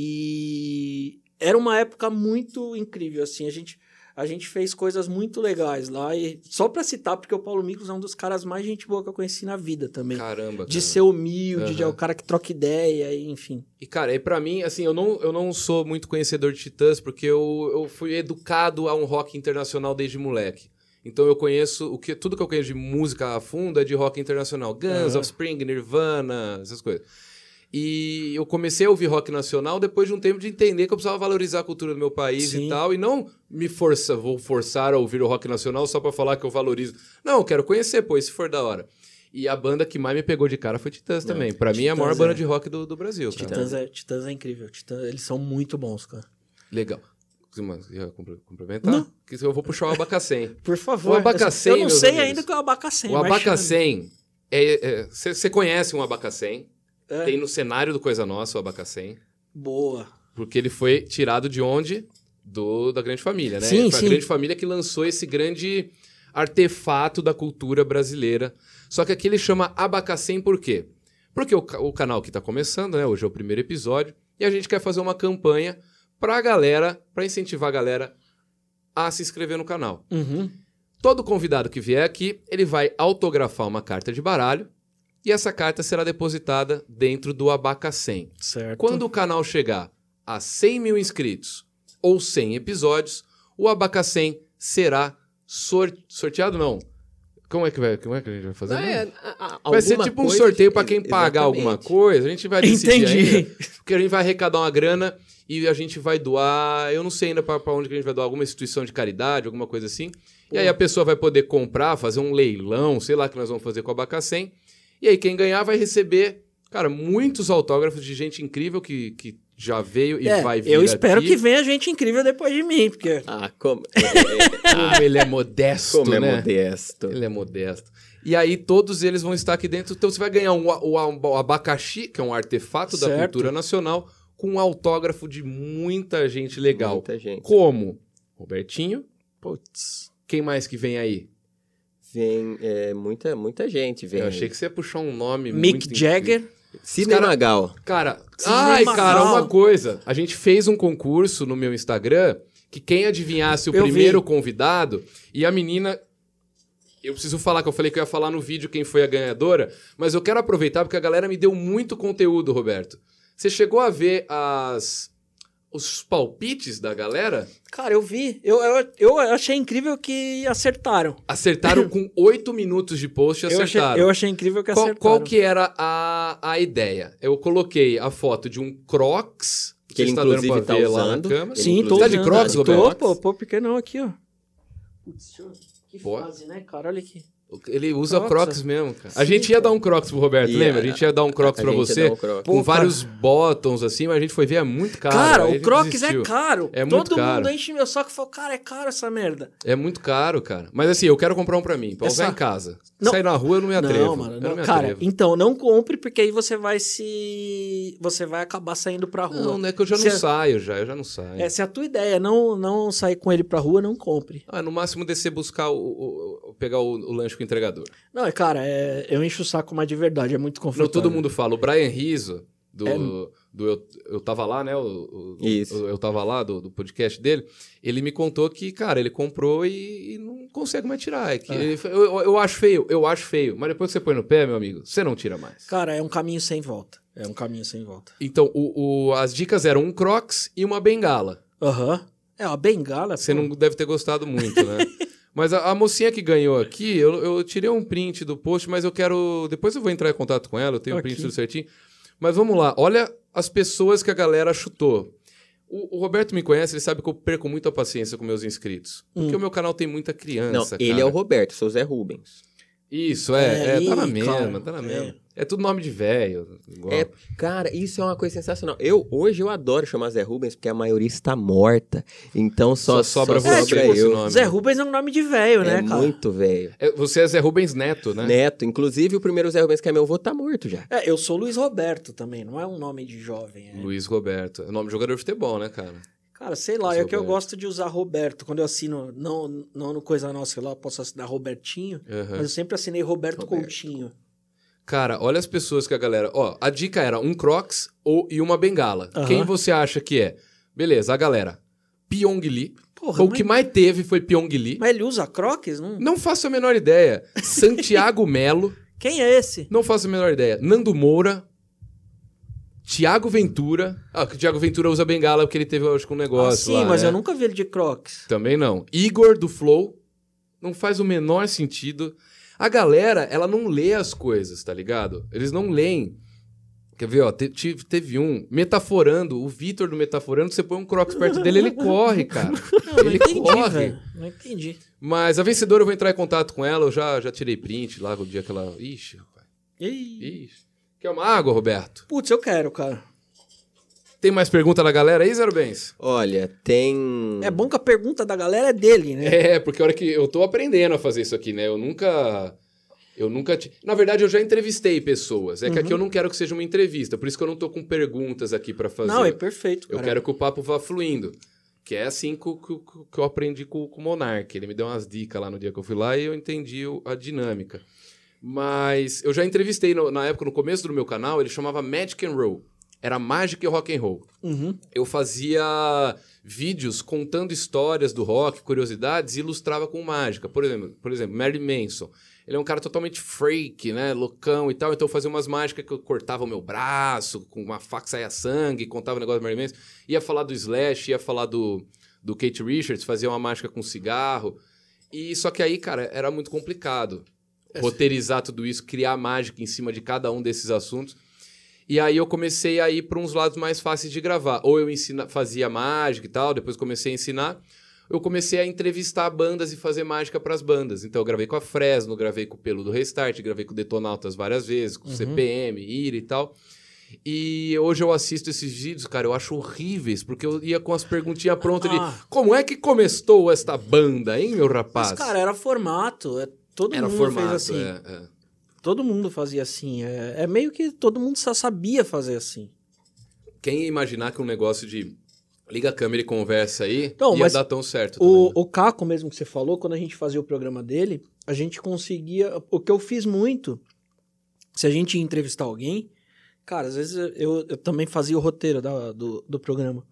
E era uma época muito incrível, assim. A gente, a gente fez coisas muito legais lá. E só pra citar, porque o Paulo Miklos é um dos caras mais gente boa que eu conheci na vida também. Caramba, de cara. ser humilde, de é o cara que troca ideia, enfim. E, cara, e pra mim, assim, eu não, eu não sou muito conhecedor de Titãs, porque eu, eu fui educado a um rock internacional desde moleque. Então eu conheço, o que, tudo que eu conheço de música a fundo é de rock internacional. Guns, Aham. Offspring, Nirvana, essas coisas. E eu comecei a ouvir rock nacional depois de um tempo de entender que eu precisava valorizar a cultura do meu país Sim. e tal, e não me força, vou forçar a ouvir o rock nacional só pra falar que eu valorizo. Não, eu quero conhecer, pô, se for da hora. E a banda que mais me pegou de cara foi Titãs Não, também. Pra mim é a maior Titãs banda é- de rock do, do Brasil, cara. Titãs é, Titãs é incrível. Titãs, eles são muito bons, cara. Legal. Você complementar? Não. Que eu vou puxar o abacacém. Por favor. O abacacém, Eu não sei amigos. ainda o que é o abacacém. o abacacém é. Você conhece um abacacém? É. Tem no cenário do Coisa Nossa o abacacém. Boa. Porque ele foi tirado de onde? do, da Grande Família, né? Sim, Foi sim. a Grande Família que lançou esse grande artefato da cultura brasileira. Só que aqui ele chama Abacacém por quê? Porque o, o canal que está começando, né? Hoje é o primeiro episódio, e a gente quer fazer uma campanha pra galera, pra incentivar a galera a se inscrever no canal. Uhum. Todo convidado que vier aqui, ele vai autografar uma carta de baralho e essa carta será depositada dentro do Abacacém. Certo. Quando o canal chegar a 100 mil inscritos ou 100 episódios, o Abacacém será sor- sorteado, não. Como é que vai, como é que a gente vai fazer? É, a- a- vai ser tipo um sorteio pra quem pagar alguma coisa. A gente vai decidir Entendi. ainda, porque a gente vai arrecadar uma grana e a gente vai doar, eu não sei ainda pra onde que a gente vai doar, alguma instituição de caridade, alguma coisa assim. E aí a pessoa vai poder comprar, fazer um leilão, sei lá o que nós vamos fazer com a Abacacém. E aí quem ganhar vai receber, cara, muitos autógrafos de gente incrível que, que já veio e É, vai vir eu espero aqui. que venha gente incrível depois de mim, porque Ah, como, é, é, Como ele é modesto, como é né? modesto. Ele é modesto. E aí todos eles vão estar aqui dentro. Então você vai ganhar um, o, o abacaxi, que é um artefato da Certo. cultura nacional, com um autógrafo de muita gente legal. Muita gente. Como? Robertinho. putz. Quem mais que vem aí? Vem é, muita, muita gente. Vem. Eu achei que você ia puxar um nome Mick muito Jagger. Sidney cara-. Cara, ai, cara, uma coisa. A gente fez um concurso no meu Instagram que quem adivinhasse o Eu primeiro vi. convidado e a menina. Eu preciso falar que eu falei que eu ia falar no vídeo quem foi a ganhadora, mas eu quero aproveitar porque a galera me deu muito conteúdo, Roberto. Você chegou a ver as os palpites da galera? Cara, eu vi. Eu, eu, eu achei incrível que acertaram. Acertaram com oito minutos de post e Eu achei, acertaram. eu achei incrível que Qual, acertaram. qual que era a, a ideia? Eu coloquei a foto de um Crocs, Que ele, está dando inclusive, pra tá ver lá na usando. Ele, Sim, tô Tá de usando. Crocs, Tô, Roberto? pô, pô, por que não? Aqui, ó. Putz, que Boa. fase, né, cara? Olha aqui. Ele usa Crocs, Crocs é. mesmo, cara. Sim, a gente ia cara. dar um Crocs pro Roberto, Ia. lembra? A gente ia dar um Crocs a pra gente ia você, um Crocs. com Pô, vários bottoms assim, mas a gente foi ver, é muito caro. Cara, o Crocs desistiu. é caro. É muito Todo caro. mundo enche meu saco e fala, cara, é caro essa merda. É muito caro, cara. Mas assim, eu quero comprar um pra mim, pra Essa- usar em casa. Não. Sair na rua eu não me atrevo. Não, mano. não. não cara, atrevo. então não compre, porque aí você vai se. Você vai acabar saindo pra rua. Não, não é que eu já não Se- saio já, eu já não saio. É, se a tua ideia é não, não sair com ele pra rua, não compre. Ah, no máximo descer buscar o, o- o- pegar o, o lanche com o entregador. Não, é, cara, é, eu encho o saco mais de verdade, é muito Não, confortável. todo mundo fala. O Brian Rizzo, do, É. do eu, eu Tava Lá, né? O, o- Isso. o Eu Tava Lá, do, do podcast dele, ele me contou que, cara, ele comprou e, e não consegue mais tirar. É que É. ele eu, eu acho feio, eu acho feio. Mas depois que você põe no pé, meu amigo, você não tira mais. Cara, é um caminho sem volta. É um caminho sem volta. Então, o, o- as dicas eram um Crocs e uma bengala. Aham. É, uma bengala. Você pô. não deve ter gostado muito, né? Mas a, a mocinha que ganhou aqui, eu, eu tirei um print do post, mas eu quero. Depois eu vou entrar em contato com ela, eu tenho o print Aqui. tudo certinho. Mas vamos lá, olha as pessoas que a galera chutou. O, o Roberto me conhece, ele sabe que eu perco muito a paciência com meus inscritos. Porque Hum. o meu canal tem muita Não, criança. ele cara. é o Roberto, sou o Zé Rubens. Isso, é, É, é, tá na mesma, tá na é. mesma. É tudo nome de velho. É, cara, isso é uma coisa sensacional. Eu, hoje eu adoro chamar Zé Rubens porque a maioria está morta. Então só, Só sobra só você com esse eu. nome. Zé Rubens é um nome de velho, né, é cara? muito velho. É, você é Zé Rubens Neto, né? Neto, inclusive o primeiro Zé Rubens que é meu avô tá morto já. É, eu sou Luiz Roberto também, não é um nome de jovem. É. Luiz Roberto. É nome de jogador de futebol, né, cara? Cara, sei lá, Luiz é que eu gosto de usar Roberto. Quando eu assino, não, não no Coisa Nossa, sei lá, eu posso assinar Robertinho, Aham. mas eu sempre assinei Roberto, Roberto. Coutinho. Cara, olha as pessoas que a galera. Ó, a dica era um Crocs ou, e uma bengala. Quem você acha que é? Beleza, a galera. Pyong Lee. Porra, o que mais teve foi Pyong Lee. mas ele usa Crocs? Não... Não faço a menor ideia. Santiago Melo. Quem é esse? Não faço a menor ideia. Nando Moura. Tiago Ventura. Ah, que o Tiago Ventura usa bengala porque ele teve, acho, que um Ah, negócio sim, lá, mas né? eu nunca vi ele de Crocs. Também não. Igor do Flow. Não faz o menor sentido. A galera, ela não lê as coisas, tá ligado? Eles não leem. Quer ver, ó? te- te- teve um metaforando, o Vitor do metaforando, você põe um Crocs perto dele, ele corre, cara. Não, não ele entendi, corre. velho. Não entendi. Mas a vencedora eu vou entrar em contato com ela, eu já, já tirei print lá o dia que ela. Ixi, rapaz. Ixi. Quer uma água, Roberto? Putz, eu quero, cara. Tem mais pergunta da galera aí, Zero Bens? Olha, tem. É bom que a pergunta da galera é dele, né? É, porque a hora que eu tô aprendendo a fazer isso aqui, né? Eu nunca. Eu nunca. ti- Na verdade, eu já entrevistei pessoas. É que aqui eu não quero que seja uma entrevista, por isso que eu não tô com perguntas aqui pra fazer. Não, é perfeito, Eu cara. quero que o papo vá fluindo. Que é assim que, que, que eu aprendi com, com o Monark. Ele me deu umas dicas lá no dia que eu fui lá e eu entendi a dinâmica. Mas eu já entrevistei no- na época, no começo do meu canal, ele chamava Magic and Roll. Era mágica e rock and roll. Uhum. Eu fazia vídeos contando histórias do rock, curiosidades e ilustrava com mágica. Por exemplo, por exemplo, Mary Manson. Ele é um cara totalmente freak, né? Loucão e tal. Então eu fazia umas mágicas que eu cortava o meu braço, com uma faca saia sangue, contava o negócio do Mary Manson. Ia falar do Slash, ia falar do, do Kate Richards, fazia uma mágica com cigarro. E só que aí, cara, era muito complicado. Roteirizar tudo isso, criar mágica em cima de cada um desses assuntos. E aí eu comecei a ir para uns lados mais fáceis de gravar. Ou eu ensina, fazia mágica e tal, depois comecei a ensinar. Eu comecei a entrevistar bandas e fazer mágica para as bandas. Então eu gravei com a Fresno, gravei com o Pelo do Restart, gravei com o Detonautas várias vezes, com o CPM, Ira e tal. E hoje eu assisto esses vídeos, cara, eu acho horríveis, porque eu ia com as perguntinhas prontas Ah. de como é que começou esta banda, hein, meu rapaz? Mas, cara, era formato. É, todo Era mundo formato, fez assim. é, é. Todo mundo fazia assim. É, é meio que todo mundo só sabia fazer assim. Quem ia imaginar que um negócio de liga a câmera e conversa aí Não, ia dar tão certo O, né? o Caco mesmo que você falou, quando a gente fazia o programa dele, a gente conseguia. O que eu fiz muito, se a gente ia entrevistar alguém, cara, às vezes eu, eu também fazia o roteiro da- do, do programa.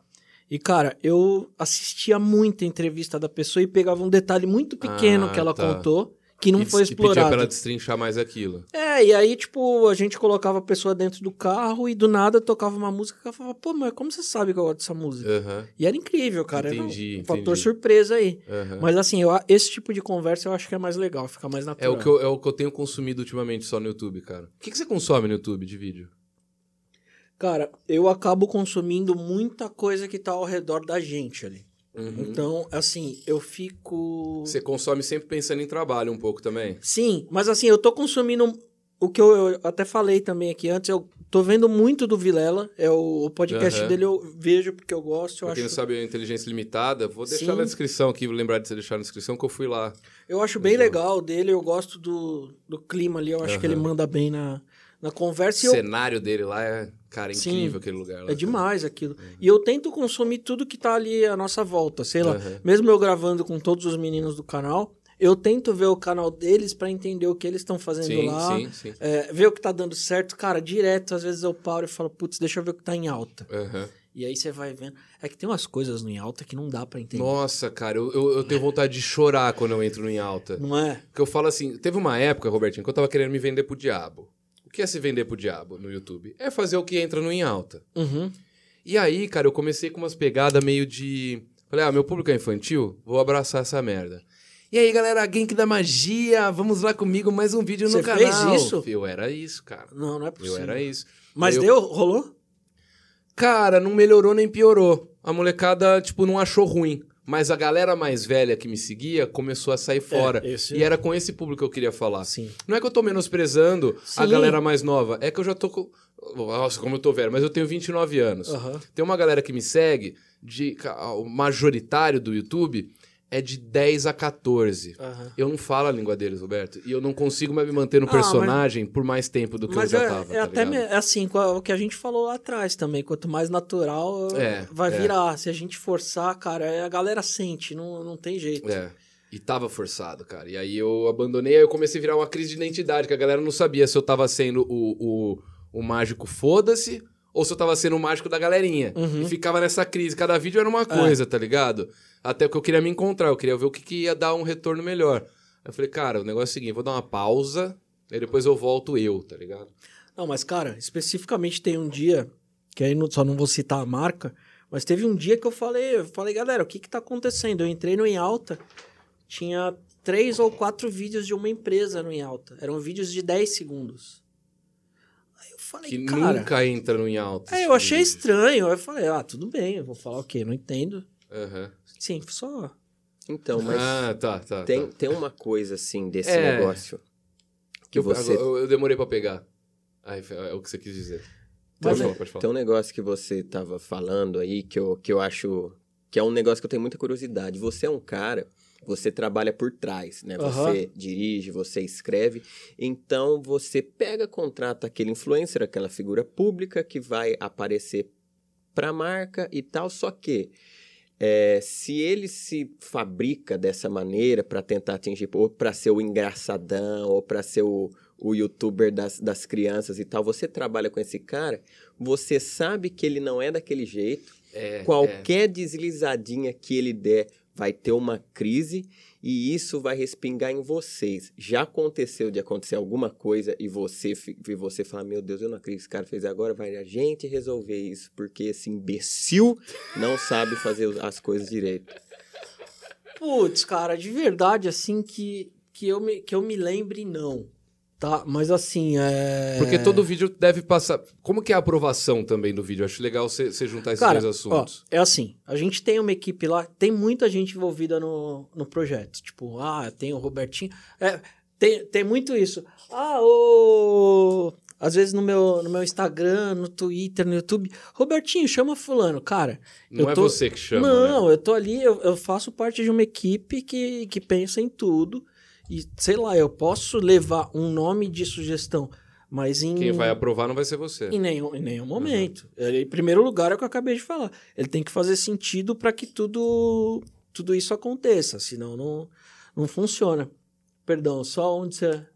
E, cara, eu assistia muita entrevista da pessoa e pegava um detalhe muito pequeno Ah, que ela tá. contou, que não E foi diz- e pedia pra explorado. ela destrinchar mais aquilo. É, e aí, tipo, a gente colocava a pessoa dentro do carro e do nada tocava uma música que ela falava, pô, mas como você sabe que eu gosto dessa música? Aham, E era incrível, cara. Era um Entendi, fator entendi. surpresa aí. aham. Mas assim, eu, esse tipo de conversa eu acho que é mais legal, fica mais É natural. o, que eu, é o que eu tenho consumido ultimamente só no YouTube, cara. O que, que você consome no YouTube de vídeo? Cara, eu acabo consumindo muita coisa que tá ao redor da gente ali. Uhum. Então, assim, eu fico. Você consome sempre pensando em trabalho um pouco também? Sim, mas assim, eu tô consumindo o que eu, eu até falei também aqui antes, eu tô vendo muito do Vilela, é o, o podcast Aham. dele eu vejo porque eu gosto, eu Pra quem não acho, sabe, a inteligência limitada, vou deixar Sim. na descrição aqui, vou lembrar de você deixar na descrição que eu fui lá. eu acho bem legal dele, eu gosto do, do clima ali, eu acho que ele manda bem na, na O conversa eu, cenário dele lá é, cara, Sim. incrível aquele lugar lá. É demais aquilo. E eu tento consumir tudo que tá ali à nossa volta, sei lá. Aham. Mesmo eu gravando com todos os meninos do canal, eu tento ver o canal deles pra entender o que eles estão fazendo Sim, lá. sim, sim. é, ver o que tá dando certo. Cara, direto, às vezes eu paro e falo, putz, deixa eu ver o que tá em alta. Aham. E aí você vai vendo. É que tem umas coisas no em alta que não dá pra entender. Nossa, cara, eu, eu, eu tenho vontade de chorar quando eu entro no em alta. Não é? Porque eu falo assim, teve uma época, Robertinho, que eu tava querendo me vender pro diabo. Que é se vender pro diabo no YouTube? É fazer o que entra no em alta. Uhum. E aí, cara, eu comecei com umas pegadas meio de. Falei, ah, meu público é infantil, vou abraçar essa merda. E aí, galera, Genk da Magia, vamos lá comigo, mais um vídeo Você no canal. fez isso? Eu era isso, cara. Não, não é Eu possível. era isso. Mas Eu- deu? Rolou? Cara, não melhorou nem piorou. A molecada, tipo, não achou ruim. Mas a galera mais velha que me seguia começou a sair fora. esse- E era com esse público que eu queria falar. Sim. Não é que eu tô menosprezando a Sim. galera mais nova. É que eu já tô com. Nossa, como eu tô velho, mas eu tenho 29 anos. Aham. Tem uma galera que me segue, de, o majoritário do YouTube é de 10 a 14. Aham. Eu não falo a língua deles, Roberto. E eu não consigo mais me manter no Ah, mas- personagem por mais tempo do que Mas eu já é, tava. é tá até me- é assim, o que a gente falou lá atrás também. Quanto mais natural, É, vai é. virar. Se a gente forçar, cara, é- a galera sente, não, não tem jeito. É. E tava forçado, cara. E aí eu abandonei, aí eu comecei a virar uma crise de identidade, que a galera não sabia se eu tava sendo o, o, o mágico foda-se ou se eu tava sendo o mágico da galerinha. Uhum. E ficava nessa crise. Cada vídeo era uma É. coisa, tá ligado? Até porque eu queria me encontrar, eu queria ver o que, que ia dar um retorno melhor. Aí eu falei, cara, o negócio é o seguinte, vou dar uma pausa, aí depois eu volto eu, tá ligado? Não, mas, cara, especificamente tem um dia, que aí não- só não vou citar a marca, mas teve um dia que eu falei, eu falei, galera, o que que tá acontecendo? Eu entrei no Em Alta, tinha três ou quatro vídeos de uma empresa no Em Alta. Eram vídeos de 10 segundos. Aí eu falei, Que cara... nunca entra no em. Aí esse eu achei estranho. Aí eu falei, ah, tudo bem, eu vou falar o quê? Não entendo. Aham. Sim, só... Então, mas Ah, tá, tá. tem, tá. tem uma coisa assim desse É. negócio que Eu, você eu, eu demorei pra pegar. Ai, é o que você quis dizer. Pode falar, pode falar. Tem um negócio que você tava falando aí que eu, que eu acho que é um negócio que eu tenho muita curiosidade. Você é um cara, você trabalha por trás, né? Aham. Você dirige, você escreve. Então você pega, contrata aquele influencer, aquela figura pública que vai aparecer pra marca e tal. Só que é, se ele se fabrica dessa maneira para tentar atingir, ou para ser o engraçadão, ou para ser o, o youtuber das, das crianças e tal, você trabalha com esse cara, você sabe que ele não é daquele jeito. É, Qualquer deslizadinha que ele der vai ter uma crise e isso vai respingar em vocês. Já aconteceu de acontecer alguma coisa e você e você falar, meu Deus, eu não acredito que esse cara fez agora, vai a gente resolver isso, porque esse imbecil não sabe fazer as coisas direito. Putz, cara, de verdade, assim, que, que, eu, me, que eu me lembre, não. Tá, mas assim, é... Porque todo vídeo deve passar. Como que é a aprovação também do vídeo? Acho legal você juntar esses Cara, dois assuntos. Ó, é assim, a gente tem uma equipe lá, tem muita gente envolvida no, no projeto. Tipo, ah, tem o Robertinho. É, tem, tem muito isso. Ah, o. Às vezes no meu, no meu Instagram, no Twitter, no YouTube, Robertinho, chama fulano. Cara, Não eu é tô- você que chama. Não, né? eu tô ali, eu, eu faço parte de uma equipe que, que pensa em tudo. E, sei lá, eu posso levar um nome de sugestão, mas em. Quem vai aprovar não vai ser você. Em nenhum, em nenhum momento. Ele, em primeiro lugar, é o que eu acabei de falar. Ele tem que fazer sentido para que tudo, tudo isso aconteça, senão não, não funciona. Perdão, só onde você.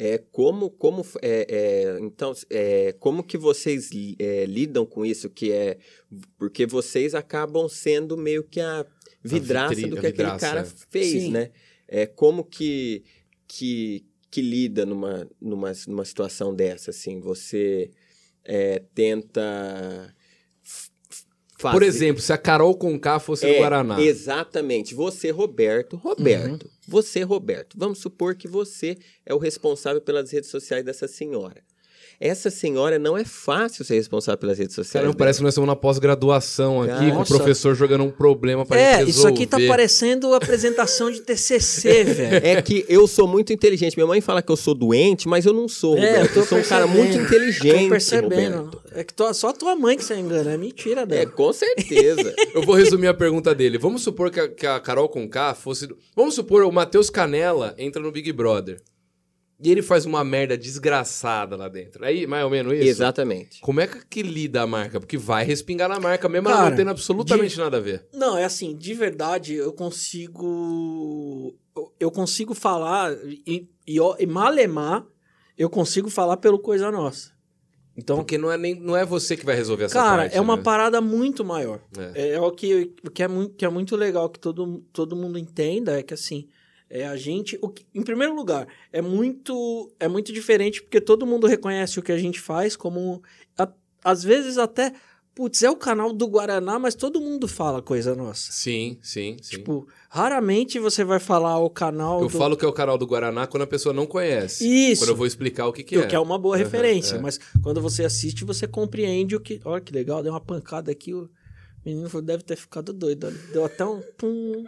É como, como é, é, então, é, como que vocês é, lidam com isso? Que é porque vocês acabam sendo meio que a vidraça vitri- do a que aquele vidraça, cara é. fez, Sim. né? É como que que, que lida numa, numa, numa situação dessa, assim? Você é, tenta fazer... Por exemplo, se a Carol Conká fosse do É, Guaraná. Exatamente. Você, Roberto. Roberto. Você, Roberto. Vamos supor que você é o responsável pelas redes sociais dessa senhora. Essa senhora não é fácil ser responsável pelas redes sociais. Caramba, dela. parece que nós estamos na pós-graduação aqui, com o Nossa. professor jogando um problema gente É, resolver. isso aqui tá parecendo apresentação de TCC, velho. É que eu sou muito inteligente. Minha mãe fala que eu sou doente, mas eu não sou, É, Roberto. eu eu tô sou um cara muito inteligente, Tô percebendo. Roberto. É que tua- só tua mãe que você engana, é mentira É, dela. com certeza. Eu vou resumir a pergunta dele. Vamos supor que a, que a Carol Conká fosse. Vamos supor o Matheus Canella entra no Big Brother. E ele faz uma merda desgraçada lá dentro. Aí, mais ou menos isso? Exatamente. Como é que, lida a marca? Porque vai respingar na marca, mesmo ela Cara, não tendo absolutamente nada a ver. Não, é assim, de verdade, eu consigo. eu- consigo falar, e, e, e malemar, eu consigo falar pelo Coisa Nossa. Então, Porque não é, nem, não é você que vai resolver essa cara, parte. é uma né? parada muito maior. É. É, é o que, o que, é muito, que é muito legal que todo, todo mundo entenda, é que assim, é a gente. O que- em primeiro lugar, é muito, é muito diferente porque todo mundo reconhece o que a gente faz como. a- às vezes até. Putz, é o canal do Guaraná, mas todo mundo fala coisa nossa. Sim, sim, sim. Tipo, raramente você vai falar o canal eu do... falo que é o canal do Guaraná quando a pessoa não conhece. Isso. Quando eu vou explicar o que, que é. que é uma boa Aham, referência, é. mas quando você assiste, você compreende o que... Olha que legal, deu uma pancada aqui, o menino deve ter ficado doido. Deu até um... Pum.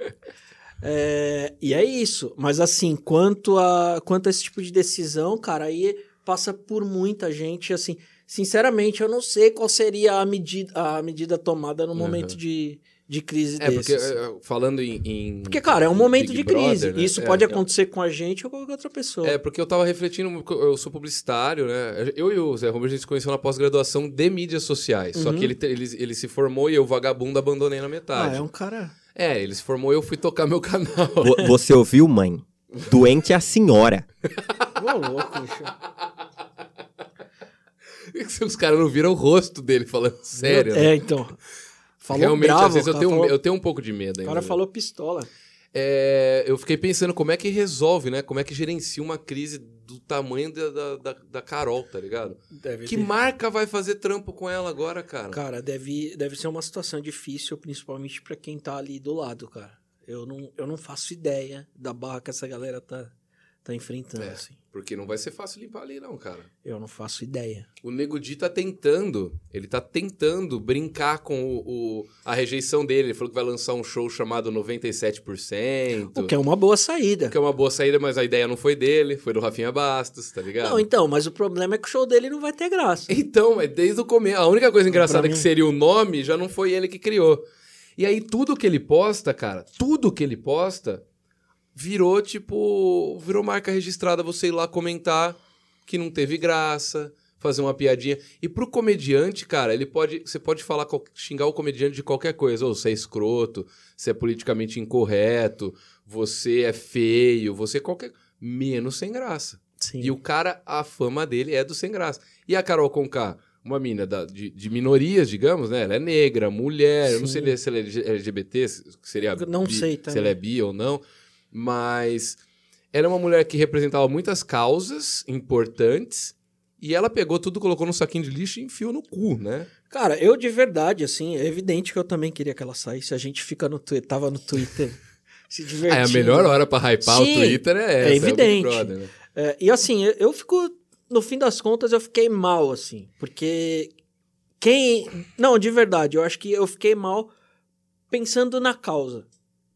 É, e é isso. Mas assim, quanto a, quanto a esse tipo de decisão, cara, aí passa por muita gente, assim... Sinceramente, eu não sei qual seria a medida, a medida tomada no Aham. momento de, de crise É, porque desses. é, falando em, em- Porque, cara, é um momento Big de crise. Brother, né? Isso É, pode é. acontecer com a gente ou com qualquer outra pessoa. É, porque eu tava refletindo, eu sou publicitário, né? Eu e o Zé Rubens, a gente se conheceu na pós-graduação de mídias sociais. Só Uhum. que ele, te- ele, ele se formou e eu, vagabundo, abandonei na ah, metade. é um cara. É, ele se formou e eu fui tocar meu canal. Vo- Você ouviu, mãe? Doente é a senhora. Ô, louco, bicho. Os caras não viram o rosto dele falando sério. né? É, então. Falou Realmente, bravo. às vezes eu o cara tenho, um- falou- eu tenho um pouco de medo O ainda. cara né? falou pistola. É, eu fiquei pensando como é que resolve, né? Como é que gerencia uma crise do tamanho da, da, da, Carol, tá ligado? Deve Que ter- marca vai fazer trampo com ela agora, cara? Cara, deve, deve ser uma situação difícil, principalmente pra quem tá ali do lado, cara. Eu não, eu não faço ideia da barra que essa galera tá, tá enfrentando, É. assim. Porque não vai ser fácil limpar ali, não, cara. Eu não faço ideia. O Nego Di tá tentando, ele tá tentando brincar com o, o- a rejeição dele. Ele falou que vai lançar um show chamado 97%. O que é uma boa saída. que é uma boa saída, mas a ideia não foi dele, foi do Rafinha Bastos, tá ligado? Não, então, mas o problema é que o show dele não vai ter graça. Então, mas desde o começo. A única coisa engraçada que mim- seria o nome já não foi ele que criou. E aí, tudo que ele posta, cara, tudo que ele posta virou tipo. Virou marca registrada você ir lá comentar que não teve graça, fazer uma piadinha. E pro comediante, cara, ele pode. Você pode falar, xingar o comediante de qualquer coisa. Ou você é escroto, você é politicamente incorreto, você é feio, você é qualquer. Menos sem graça. Sim. E o cara, a fama dele é do sem graça. E a Carol Conká, uma mina da- de, de minorias, digamos, né? Ela é negra, mulher, eu não sei se ela é LGBT, se seria Não bi- sei se também. ela é bi ou não, mas ela é uma mulher que representava muitas causas importantes e ela pegou tudo, colocou num saquinho de lixo e enfiou no cu, né? Cara, eu de verdade, assim, é evidente que eu também queria que ela saísse. A gente fica no Twitter, tava no Twitter se divertindo. Ah, é a melhor hora pra hypar Sim, o Twitter é essa, é o Big evidente. Brother, né? É, e assim, eu, eu fico. No fim das contas, eu fiquei mal, assim. Porque. Quem. Não, de verdade, eu acho que eu fiquei mal pensando na causa.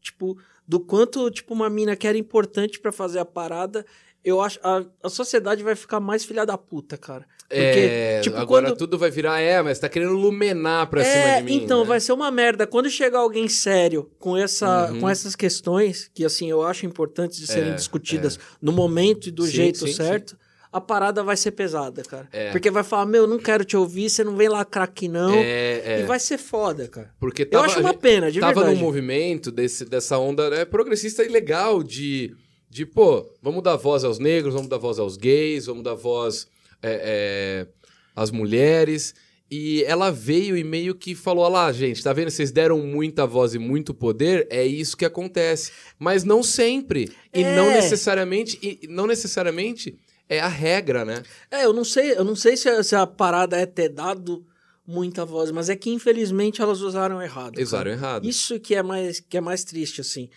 Tipo, do quanto, tipo, uma mina que era importante pra fazer a parada. Eu acho. A, a sociedade vai ficar mais filha da puta, cara. Porque, é, tipo, agora quando- tudo vai virar, é, mas tá querendo lumenar pra cima é, de mim. então, né? vai ser uma merda. Quando chegar alguém sério com, essa, Uhum. com essas questões, que assim, eu acho importantes de serem É, discutidas no momento e do Sim, jeito sim, certo, a parada vai ser pesada, cara. É. Porque vai falar, meu, não quero te ouvir, você não vem lacrar aqui não. É, é. E vai ser foda, cara. Porque Eu tava, acho a uma pena, de tava verdade. num movimento desse, dessa onda né, progressista e legal de, de, pô, vamos dar voz aos negros, vamos dar voz aos gays, vamos dar voz é, é, às mulheres. E ela veio e meio que falou: "Olha lá, gente, tá vendo? Vocês deram muita voz e muito poder, é isso que acontece. Mas não sempre. E É. não necessariamente, e não necessariamente é a regra, né? É, eu não sei, eu não sei se a, se a parada é ter dado muita voz, mas é que infelizmente elas usaram errado. cara. Usaram errado. Isso que é mais que é mais triste assim.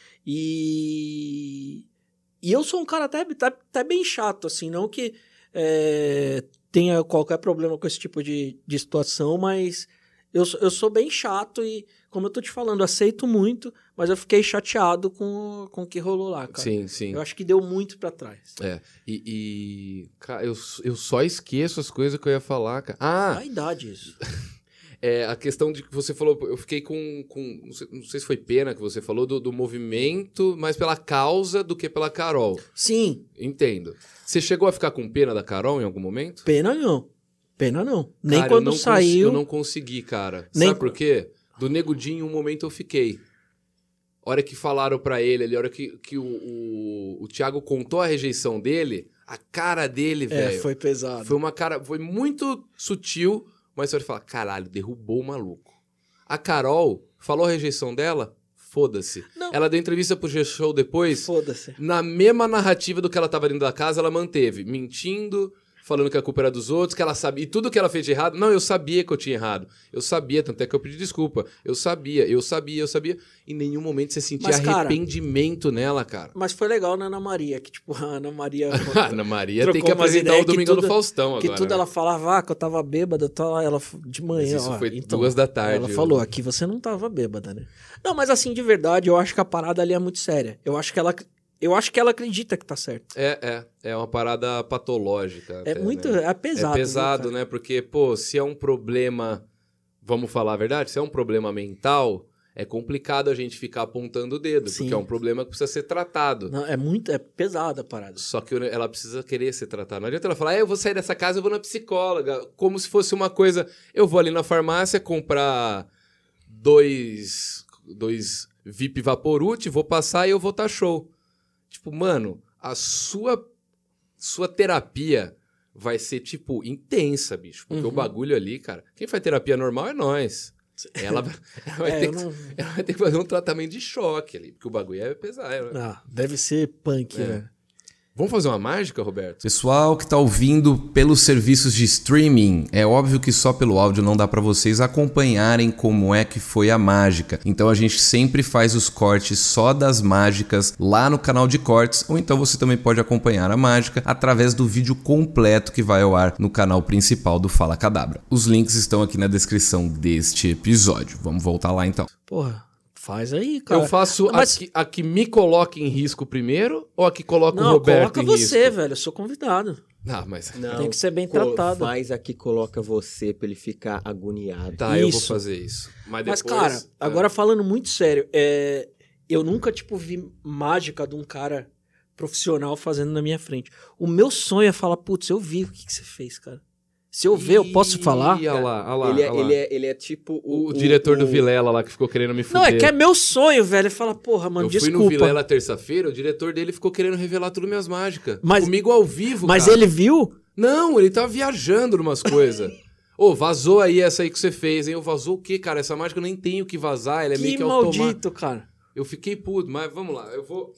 E e eu sou um cara até, até, até bem chato assim, não que é, tenha qualquer problema com esse tipo de, de situação, mas eu, sou- eu sou bem chato e como eu tô te falando, aceito muito, mas eu fiquei chateado com, com o que rolou lá, cara. Sim, sim. Eu acho que deu muito pra trás. É, e, e, cara, eu, eu só esqueço as coisas que eu ia falar, cara. Ah, A idade isso. é, a questão de que você falou, eu fiquei com, com não, sei, não sei se foi pena que você falou, do, do movimento, mais pela causa do que pela Carol. Sim, Entendo. Você chegou a ficar com pena da Carol em algum momento? pena não. Pena não. Nem Cara, eu quando não cons- saiu. eu não consegui, cara. Nem Sabe por quê? Do Negudinho, um momento eu fiquei. Hora que falaram pra ele ali, a hora que, que o, o, o Thiago contou a rejeição dele, a cara dele, É, velho. foi pesado. Foi uma cara. Foi muito sutil, mas você vai falar: caralho, derrubou o maluco. A Carol falou a rejeição dela, foda-se. Ela deu entrevista pro G-Show depois. Foda-se. Na mesma narrativa do que ela tava dentro da casa, ela manteve. Mentindo, falando que a culpa era dos outros, que ela sabia. E tudo que ela fez de errado. Não, eu sabia que eu tinha errado. Eu sabia, tanto é que eu pedi desculpa. Eu sabia, eu sabia, eu sabia. Em nenhum momento você sentia Mas, cara- arrependimento nela, cara. Mas foi legal na Ana Maria, que tipo, a Ana Maria. A Ana Maria tem que apresentar o que Domingão tudo- do Faustão que agora. tudo né? ela falava, ah, que eu tava bêbada, tal, ela de manhã. Mas isso ó, foi então, duas da tarde. Ela eu- falou, aqui você não tava bêbada, né? Não, mas assim, de verdade, eu acho que a parada ali é muito séria. Eu acho que ela, eu acho que ela acredita que tá certo. É, é. É uma parada patológica. É até, muito, né? é pesado. é pesado, cara? né? Porque, pô, se é um problema. Vamos falar a verdade? Se é um problema mental, é complicado a gente ficar apontando o dedo. Sim. Porque é um problema que precisa ser tratado. Não, é muito, é pesada a parada. Só que ela precisa querer ser tratada. Não adianta ela falar, ah, eu vou sair dessa casa, eu vou na psicóloga. Como se fosse uma coisa. Eu vou ali na farmácia comprar dois, dois VIP Vaporute, vou passar e eu vou estar show. Tipo, mano, a sua, sua terapia vai ser, tipo, intensa, bicho. Porque Uhum. o bagulho ali, cara. Quem faz terapia normal é nós. Ela, vai- ela vai É, ter eu que, não- ela vai ter que fazer um tratamento de choque ali. Porque o bagulho é pesado. Ah, deve ser punk, É. né? Vamos fazer uma mágica, Roberto? Pessoal que está ouvindo pelos serviços de streaming, é óbvio que só pelo áudio não dá para vocês acompanharem como é que foi a mágica. Então a gente sempre faz os cortes só das mágicas lá no canal de cortes, ou então você também pode acompanhar a mágica através do vídeo completo que vai ao ar no canal principal do Fala Cadabra. Os links estão aqui na descrição deste episódio. Vamos voltar lá então. Porra, faz aí, cara. Eu faço Mas- a, que, a que me coloca em risco primeiro ou a que coloca o Não, Roberto coloca em você, risco? velho. Eu sou convidado. Ah, mas... Não, Tem que ser bem tratado. Faz aqui, coloca você pra ele ficar agoniado. Tá, eu vou Isso. fazer isso. Mas, Mas, depois, cara, é. agora falando muito sério, é, eu nunca, tipo, vi mágica de um cara profissional fazendo na minha frente. O meu sonho é falar, putz, eu vi o que, que você fez, cara. Se eu ver, eu posso Ih, falar? Olha lá, olha lá. ele, é, olha lá. ele, é, ele é tipo O, o. diretor do o- Vilela lá que ficou querendo me fuder. Não, é que é meu sonho, velho. Ele fala, porra, mano, eu fui desculpa. no Vilela terça-feira, o diretor dele ficou querendo revelar tudo minhas mágicas. Mas- Comigo ao vivo, Mas cara. ele viu? Não, ele tava viajando numas coisas. Ô, vazou aí essa aí que você fez, hein? Eu vazou o quê, cara? Essa mágica eu nem tenho que vazar, ela é meio que que automática. maldito, cara. Eu fiquei puto, mas vamos lá, eu vou...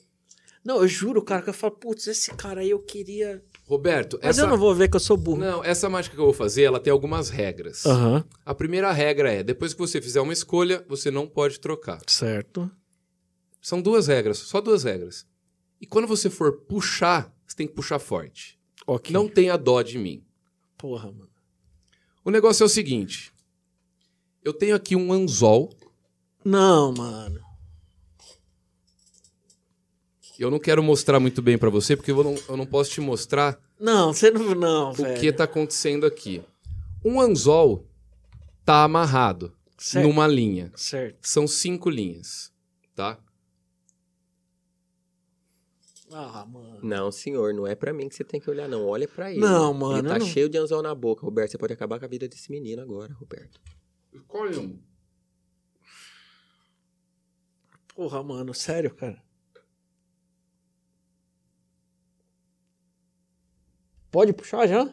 Não, eu juro, cara, que eu falo, putz, esse cara aí eu queria. Roberto, Mas essa... eu não vou ver que eu sou burro. Não, essa mágica que eu vou fazer, ela tem algumas regras. Aham. A primeira regra é, depois que você fizer uma escolha, você não pode trocar. Certo. São duas regras, só duas regras. E quando você for puxar, você tem que puxar forte. Ok. Não tenha dó de mim. Porra, mano. O negócio é o seguinte. Eu tenho aqui um anzol. Não, mano. Eu não quero mostrar muito bem pra você, porque eu não, eu não posso te mostrar Não, você não. Não, o velho. que tá acontecendo aqui. Um anzol tá amarrado Certo. numa linha. Certo. São cinco linhas, tá? Ah, mano. Não, senhor, não é pra mim que você tem que olhar, não. Olha pra ele. Não, mano, Ele tá não- cheio de anzol na boca, Roberto. Você pode acabar com a vida desse menino agora, Roberto. Escolhe um. Porra, mano, sério, cara. Pode puxar já?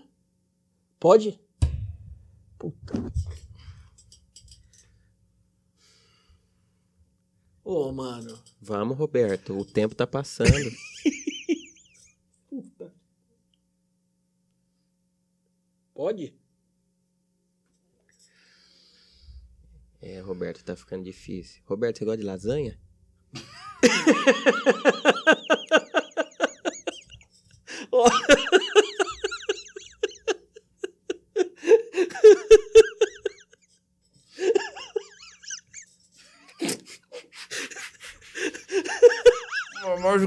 Pode? Puta. Ô, mano. Vamos, Roberto. O tempo tá passando. Pode? é, Roberto, tá ficando difícil. Roberto, você gosta de lasanha?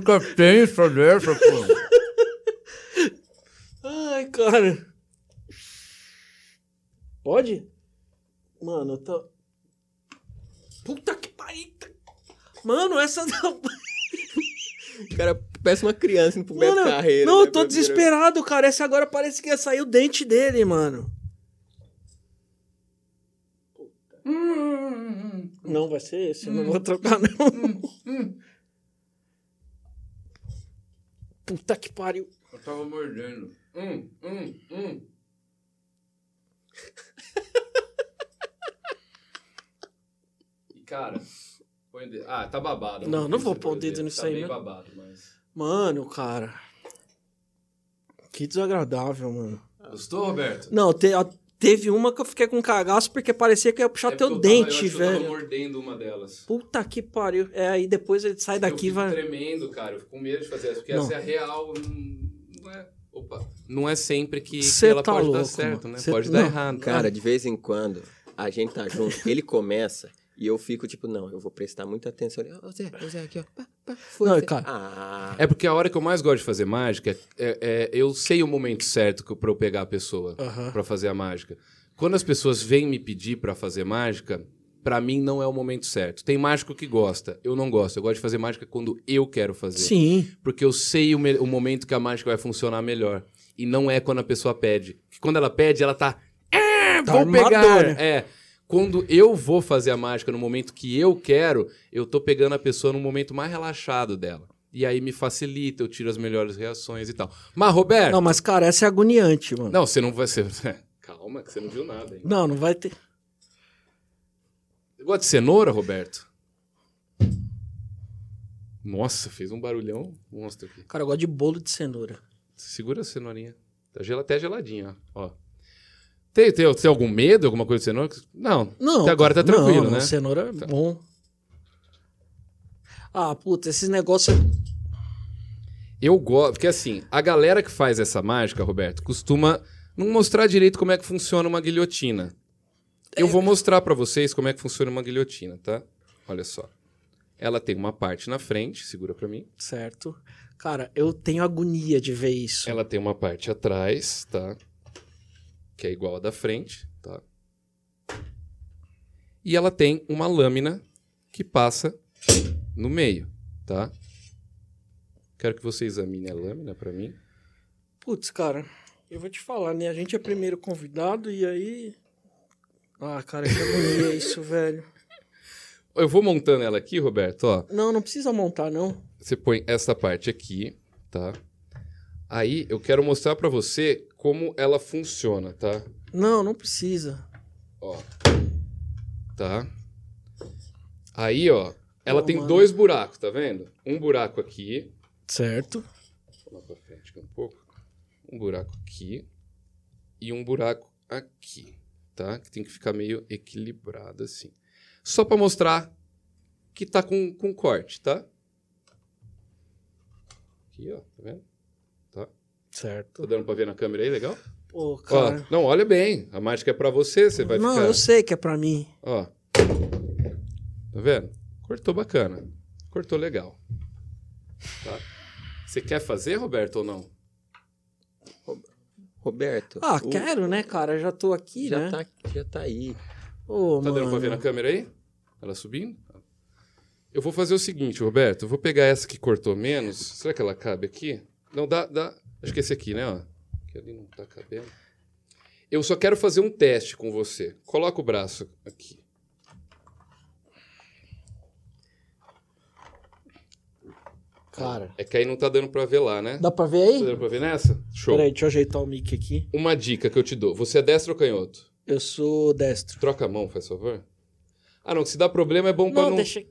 Mágica tensa dessa, pô. Ai, cara. Pode? Mano, eu tô. Puta que pariu. Mano, essa não. O cara parece uma criança indo pro Beto Mano, Carreira. não, né, eu tô desesperado, cara. Essa agora parece que ia sair o dente dele, mano. Não vai ser esse, eu não vou trocar, não. Puta que pariu. Eu tava mordendo. Hum, hum, hum. E, cara, põe. Ah, tá babado. Não, não vou pôr o dedo nisso tá aí, né? babado, mas... Mano, cara. Que desagradável, mano. Gostou, Roberto? Não, te- a- teve uma que eu fiquei com cagaço porque parecia que ia puxar É teu porque eu tava- eu dente, Eu tava velho. mordendo uma delas. Puta que pariu. É, aí depois ele sai daqui e eu fico vai. tremendo, cara. Eu fico com medo de fazer essa, porque Não. essa é a real. Não é. Opa. Não é sempre que, que ela tá pode dar louco, certo, mano. né? Cê- Pode dar não, errado. Cara, de vez em quando, a gente tá junto, ele começa e eu fico tipo, não, eu vou prestar muita atenção. Ô Zé, ô Zé, aqui, ó. Pá, pá, foi, Não, Zé. cara. Ah, É porque a hora que eu mais gosto de fazer mágica é, é- eu sei o momento certo que eu- pra eu pegar a pessoa Aham. pra fazer a mágica. Quando as pessoas vêm me pedir pra fazer mágica, pra mim não é o momento certo. Tem mágico que gosta, eu não gosto. Eu gosto de fazer mágica quando eu quero fazer. Sim. Porque eu sei o, o momento que a mágica vai funcionar melhor. E não é quando a pessoa pede. Porque quando ela pede, ela tá. "Ah, Tá vou pegar. É. Quando eu vou fazer a mágica no momento que eu quero, eu tô pegando a pessoa no momento mais relaxado dela. E aí me facilita, eu tiro as melhores reações e tal. Mas, Roberto. Não, mas cara, essa é agoniante, mano. Não, você não vai ser. Calma, que você não viu nada ainda. Não, não vai ter. Você gosta de cenoura, Roberto? Nossa, fez um barulhão monstro aqui. Cara, eu gosto de bolo de cenoura. Segura a cenourinha. Tá gel- até geladinha, ó. Tem, tem, tem algum medo, alguma coisa de cenoura? Não. Não. Até agora tá tranquilo, não, né? Cenoura é Tá. bom. Ah, puta, esses negócios. Eu gosto, porque assim, a galera que faz essa mágica, Roberto, costuma não mostrar direito como é que funciona uma guilhotina. Eu vou mostrar pra vocês como é que funciona uma guilhotina, tá? Olha só. Ela tem uma parte na frente, segura pra mim. Certo. Cara, eu tenho agonia de ver isso. Ela tem uma parte atrás, tá? Que é igual a da frente, tá? E ela tem uma lâmina que passa no meio, tá? Quero que você examine a lâmina pra mim. Putz, cara. Eu vou te falar, né? A gente é primeiro convidado e aí. Ah, cara, que agonia isso, velho. Eu vou montando ela aqui, Roberto, ó. Não, não precisa montar, não. Você põe essa parte aqui, tá? Aí eu quero mostrar pra você como ela funciona, tá? Não, não precisa. Ó. Tá? Aí, ó, ela Pô, tem mano. dois buracos, tá vendo? Um buraco aqui, Certo. Vou lá pra frente aqui um pouco. Um buraco aqui e um buraco aqui, tá? Que tem que ficar meio equilibrado assim. Só pra mostrar que tá com, com corte, tá? Aqui, ó, tá vendo? Certo. Tá dando pra ver na câmera aí, legal? Pô, cara. Ó, não, olha bem. A mágica é pra você, você vai não, ficar... eu sei que é pra mim. Ó. Tá vendo? Cortou bacana. Cortou legal. Tá? Você quer fazer, Roberto, ou não? Roberto. Ah, o- quero, né, cara? Já tô aqui, Já, né? tá, já tá aí. Ô, Tá dando pra mano. ver na câmera aí? Ela subindo? Eu vou fazer o seguinte, Roberto. Eu vou pegar essa que cortou menos. Será que ela cabe aqui? Não, dá, dá. Acho que esse aqui, né? Ó. Que ali não tá cabendo. Eu só quero fazer um teste com você. Coloca o braço aqui. Cara. É que aí não tá dando pra ver lá, né? Dá pra ver Tá aí? dando pra ver nessa? Show. Peraí, deixa eu ajeitar o mic aqui. Uma dica que eu te dou. Você é destro ou canhoto? Eu sou destro. Troca a mão, faz favor. Ah, não. Se dá problema é bom pra Não, não... deixa.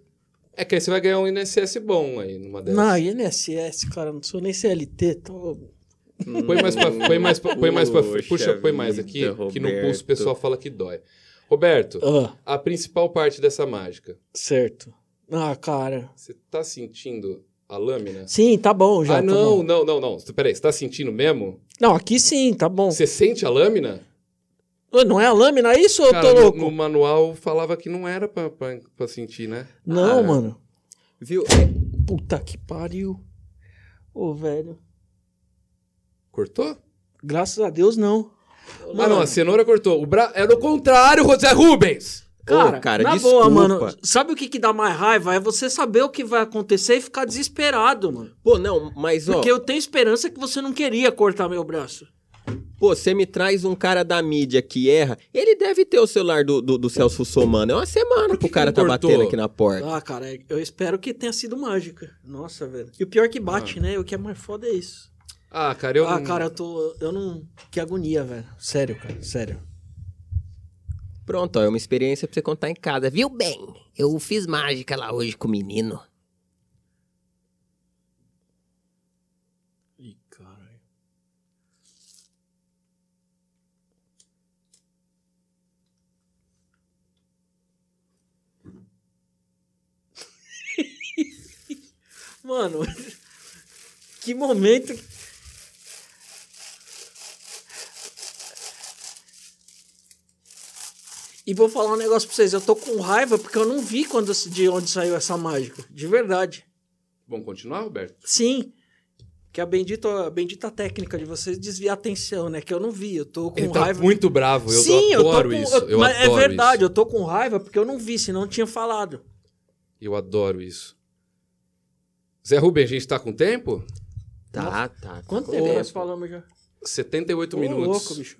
É que aí você vai ganhar um INSS bom aí numa dessas. Não, INSS, cara, não sou nem CLT, tô. Põe mais pra, põe mais pra, põe mais pra Puxa, põe mais aqui, que no pulso Roberto. o pessoal fala que dói. Roberto, Ah, a principal parte dessa mágica, certo. Ah, cara. você tá sentindo a lâmina? Sim, tá bom já. ah, tá não, bom. não, não, não. Peraí, você tá sentindo mesmo? Não, aqui sim, tá bom. Você sente a lâmina? Não é a lâmina isso ou eu Cara, tô no, louco? no manual falava que não era pra, pra, pra sentir, né? Não, Ah. mano. Viu? Puta que pariu. Ô, velho. Cortou? Graças a Deus, não. Ah, não, a cenoura cortou. O bra... Era o contrário, José Rubens! Cara, Ô, cara, na desculpa. boa, mano. Sabe o que, que dá mais raiva? É você saber o que vai acontecer e ficar desesperado, mano. Pô, não, mas ó, Porque eu tenho esperança que você não queria cortar meu braço. pô, você me traz um cara da mídia que erra, ele deve ter o celular do, do, do Celso Somano. É uma semana que pro cara tá cortou? batendo aqui na porta. Ah, cara, eu espero que tenha sido mágica. Nossa, velho. E o pior é que bate, né? O que é mais foda é isso. Ah, cara, eu ah, não... cara, eu tô. Eu não. Que agonia, velho. Sério, cara. Sério. Pronto, ó, é uma experiência pra você contar em casa. Viu bem? Eu fiz mágica lá hoje com o menino. Ih, caralho. Mano, que momento. E vou falar um negócio pra vocês. Eu tô com raiva porque eu não vi quando, de onde saiu essa mágica. De verdade. Vamos continuar, Roberto? Sim. Que a bendita, a bendita técnica de vocês desviar a atenção, né? Que eu não vi. Eu tô com Ele tá raiva. muito bravo, eu Sim, eu tô adoro com. isso. eu- Eu mas é adoro verdade, isso. eu tô com raiva porque eu não vi, senão eu tinha falado. Eu adoro isso. Zé Rubens, a gente tá com tempo? Tá, tá. Quanto tá tempo com nós falamos já? 78 Ô, minutos. louco, bicho.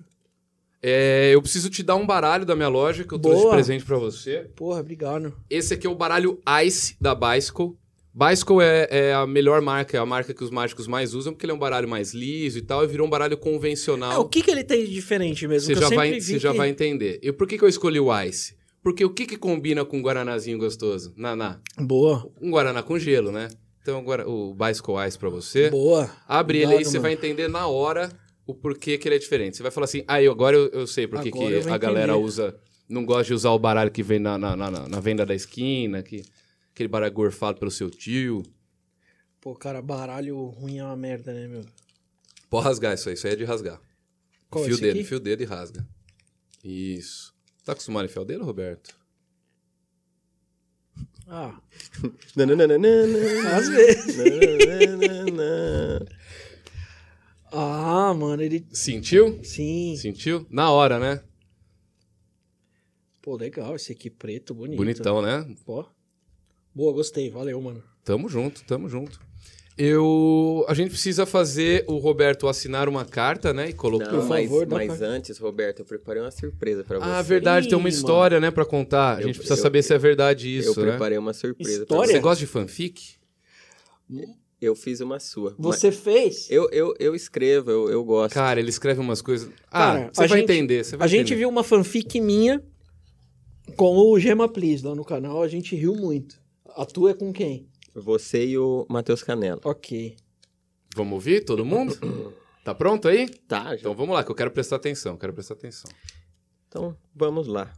É, eu preciso te dar um baralho da minha loja que eu trouxe de Boa. presente pra você. Porra, obrigado. Esse aqui é o baralho Ice da Bicycle. Bicycle é, é a melhor marca, é a marca que os mágicos mais usam, porque ele é um baralho mais liso e tal, e virou um baralho Ah, o convencional. que, que ele tem de diferente mesmo? Você Que já, vai, você já que- vai entender. E por que, que eu escolhi o Ice? Porque o que, que combina com um guaranazinho gostoso? Naná. Boa. Um guaraná com gelo, né? Então o guara- o Bicycle Ice pra você. Boa. Abre ele aí, Obrigado, você vai entender na hora o porquê que ele é diferente. Você vai falar assim, ah, eu, agora eu, eu sei por que a galera entender. usa, não gosta de usar o baralho que vem na, na, na, na- na venda da esquina, que, aquele baralho gorfado pelo seu tio. Pô, cara, baralho ruim é uma merda, né, meu? Pode rasgar isso aí, isso aí é de rasgar. Qual, fio dedo, aqui? fio dedo e rasga. Isso. Tá acostumado a enfiar o dedo, Roberto? Ah, às vezes. Ah, mano, ele. Sentiu? Sim. Sentiu? Na hora, né? Pô, legal, esse aqui preto, bonito. Bonitão, né? Pô. Boa, gostei, valeu, mano. Tamo junto, tamo junto. Eu. A gente precisa fazer o Roberto assinar uma carta, né? E colocar. Não, Por mas, favor, mas pra- antes, Roberto, eu preparei uma surpresa pra você. Ah, verdade, tem uma Ih, história, né, pra contar. A Eu- gente precisa eu- saber se é verdade Eu isso, né? preparei uma surpresa pra História? Você gosta de fanfic? Você. Eu fiz uma sua. Você fez? Eu, eu, eu escrevo, eu, eu gosto. Cara, ele escreve umas coisas. Ah, Cara, você a vai gente- entender. Você vai A gente entender. viu uma fanfic minha com o Gema Please lá no canal, a gente riu muito. A tua é com quem? Você e o Matheus Canela. Ok. Vamos ouvir todo mundo? tá pronto aí? Tá, já. Então vamos lá, que eu quero prestar atenção. Quero prestar atenção. Então, vamos lá.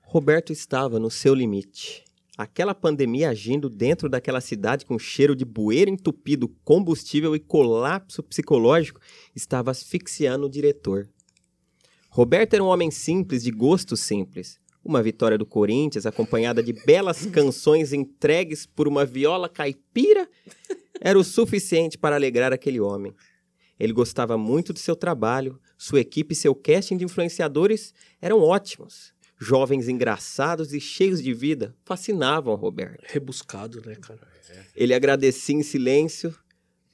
Roberto estava no seu limite. Aquela pandemia agindo dentro daquela cidade com cheiro de bueiro entupido, combustível e colapso psicológico estava asfixiando o diretor. Roberto era um homem simples, de gostos simples. Uma vitória do Corinthians, acompanhada de belas canções entregues por uma viola caipira, era o suficiente para alegrar aquele homem. Ele gostava muito do seu trabalho, sua equipe e seu casting de influenciadores eram ótimos. Jovens engraçados e cheios de vida fascinavam Roberto. Rebuscado, né, cara? Ele agradecia em silêncio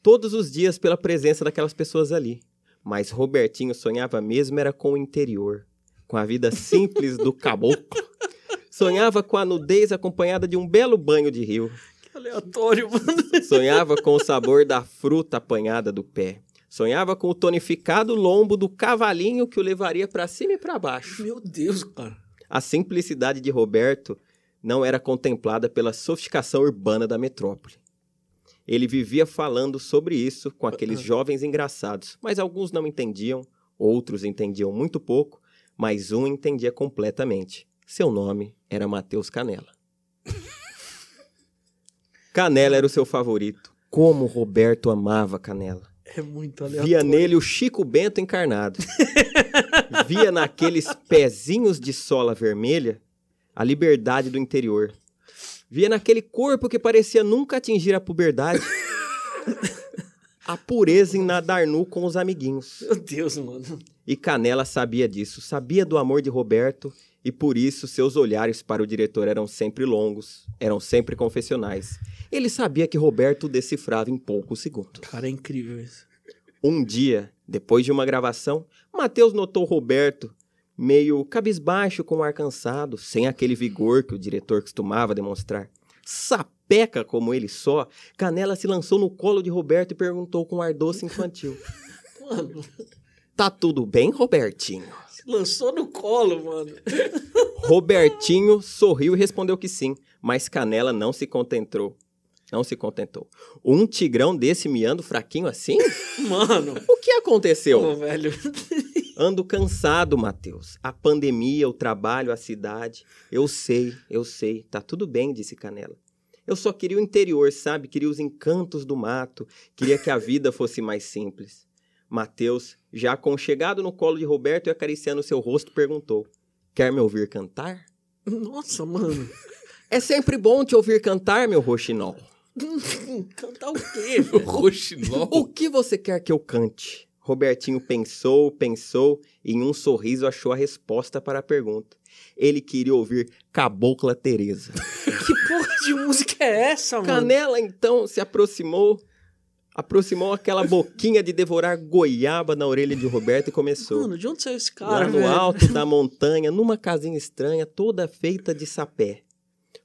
todos os dias pela presença daquelas pessoas ali. Mas Robertinho sonhava mesmo era com o interior, com a vida simples do caboclo. Sonhava com a nudez acompanhada de um belo banho de rio. Que aleatório, mano. Sonhava com o sabor da fruta apanhada do pé. Sonhava com o tonificado lombo do cavalinho que o levaria para cima e para baixo. Meu Deus, cara. A simplicidade de Roberto não era contemplada pela sofisticação urbana da metrópole. Ele vivia falando sobre isso com aqueles jovens engraçados, mas alguns não entendiam, outros entendiam muito pouco, mas um entendia completamente. Seu nome era Matheus Canela. Canela era o seu favorito. Como Roberto amava Canela. É muito aleatório. Via nele o Chico Bento encarnado. Via naqueles pezinhos de sola vermelha a liberdade do interior. Via naquele corpo que parecia nunca atingir a puberdade a pureza em nadar nu com os amiguinhos. Meu Deus, mano. E Canela sabia disso, sabia do amor de Roberto e por isso seus olhares para o diretor eram sempre longos, eram sempre confessionais. Ele sabia que Roberto decifrava em poucos segundos. Cara, é incrível isso. Um dia, depois de uma gravação, Matheus notou Roberto meio cabisbaixo com o ar cansado, sem aquele vigor que o diretor costumava demonstrar. Sapeca como ele só, Canela se lançou no colo de Roberto e perguntou com ar doce infantil: Mano, Tá tudo bem, Robertinho? se lançou no colo, mano. Robertinho sorriu e respondeu que sim, mas Canela não se contentou. Não se contentou. Um tigrão desse me ando fraquinho assim? Mano. O que aconteceu? Pô, velho. Ando cansado, Matheus. A pandemia, o trabalho, a cidade. Eu sei, eu sei. Tá tudo bem, disse Canela. Eu só queria o interior, sabe? Queria os encantos do mato. Queria que a vida fosse mais simples. Matheus, já aconchegado no colo de Roberto e acariciando seu rosto, perguntou: Quer me ouvir cantar? Nossa, mano. É sempre bom te ouvir cantar, meu roxinol. Cantar o quê? Roxinol. O que você quer que eu cante? Robertinho pensou, pensou e em um sorriso achou a resposta para a pergunta. Ele queria ouvir Cabocla Teresa. Que porra de música é essa, mano? Canela então se aproximou, aproximou aquela boquinha de devorar goiaba na orelha de Roberto e começou. Mano, de onde saiu esse lá cara, no velho? alto da montanha, numa casinha estranha, toda feita de sapé.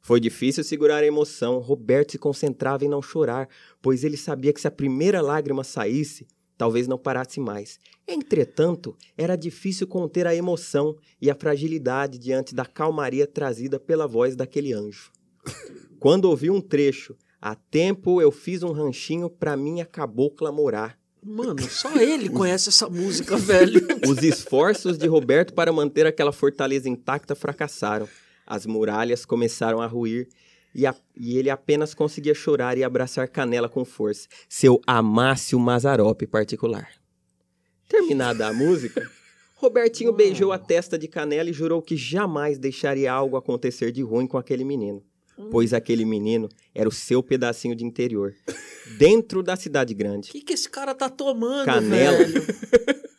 Foi difícil segurar a emoção. Roberto se concentrava em não chorar, pois ele sabia que se a primeira lágrima saísse, talvez não parasse mais. Entretanto, era difícil conter a emoção e a fragilidade diante da calmaria trazida pela voz daquele anjo. Quando ouvi um trecho, há tempo eu fiz um ranchinho pra minha cabocla morar. Mano, só ele conhece essa música, velho. Os esforços de Roberto para manter aquela fortaleza intacta fracassaram. As muralhas começaram a ruir e, a- e ele apenas conseguia chorar e abraçar Canela com força, seu Amácio Mazarope particular. Terminada a música, Robertinho beijou a testa de Canela e jurou que jamais deixaria algo acontecer de ruim com aquele menino, pois aquele menino era o seu pedacinho de interior, dentro da cidade grande. O que, que esse cara tá tomando, Canela. velho?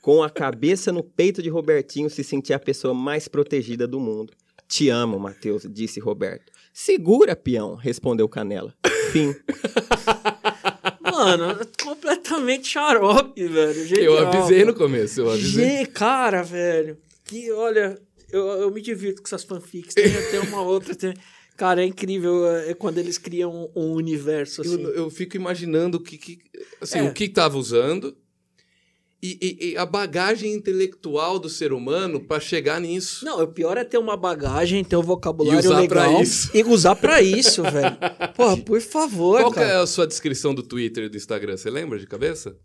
Com a cabeça no peito de Robertinho, se sentia a pessoa mais protegida do mundo. Te amo, Matheus, disse Roberto. Segura, peão, respondeu Canela. fim. Mano, completamente xarope, velho. Eu Genial, avisei cara. no começo, eu avisei. Gente, cara, velho. Que, olha, eu, eu me divirto com essas fanfics. Tem, tem uma outra. Tem... Cara, é incrível é, quando eles criam um universo assim. Eu, eu fico imaginando o que, que- assim, É. o que tava usando e, e- a bagagem intelectual do ser humano para chegar nisso. Não, o pior é ter uma bagagem, ter um vocabulário E usar pra legal isso. e usar pra isso, velho. Porra, por favor, Qual cara. é a sua descrição do Twitter e do Instagram? Você lembra de cabeça?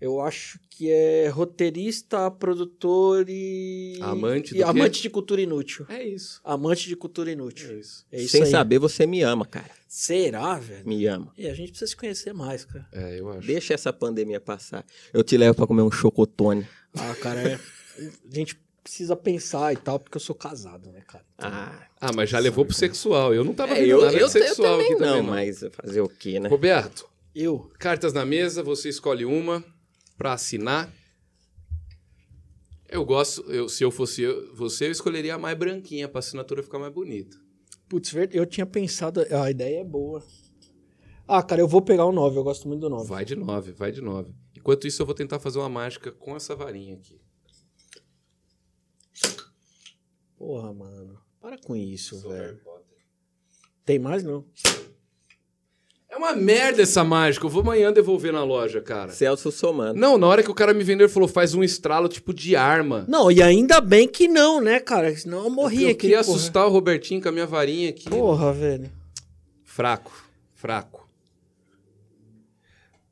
Eu acho que é roteirista, produtor e. Amante do e amante de cultura inútil. É isso. Amante de cultura inútil. É isso. É isso Sem aí. saber, você me ama, cara. Será, velho? Me ama. E a gente precisa se conhecer mais, cara. É, eu acho. Deixa essa pandemia passar. Eu te levo pra comer um chocotone. Ah, cara, é... a gente precisa pensar e tal, porque eu sou casado, né, cara? Ah, Ah, mas já levou pro sexual. Eu não tava é, eu, nada eu, de sexual eu também aqui também, não, mas fazer o quê, né? Roberto, Eu? cartas na mesa, você escolhe uma pra assinar. Eu gosto, eu, se eu fosse eu- você, eu escolheria a mais branquinha pra assinatura ficar mais bonita. Putz, ver- eu tinha pensado. A ideia é boa. Ah, cara, eu vou pegar o 9, eu gosto muito do 9. Vai de nove, vai de nove. Enquanto isso, eu vou tentar fazer uma mágica com essa varinha aqui. Porra, mano. Para com isso, velho. Tem mais, não? É uma merda essa mágica. Eu vou amanhã devolver na loja, cara. Celso somando. Não, na hora que o cara me vendeu, ele falou: faz um estralo tipo de arma. Não, e ainda bem que não, né, cara? Senão eu morri eu aqui. queria porra. assustar o Robertinho com a minha varinha aqui. Porra, velho. Fraco, fraco.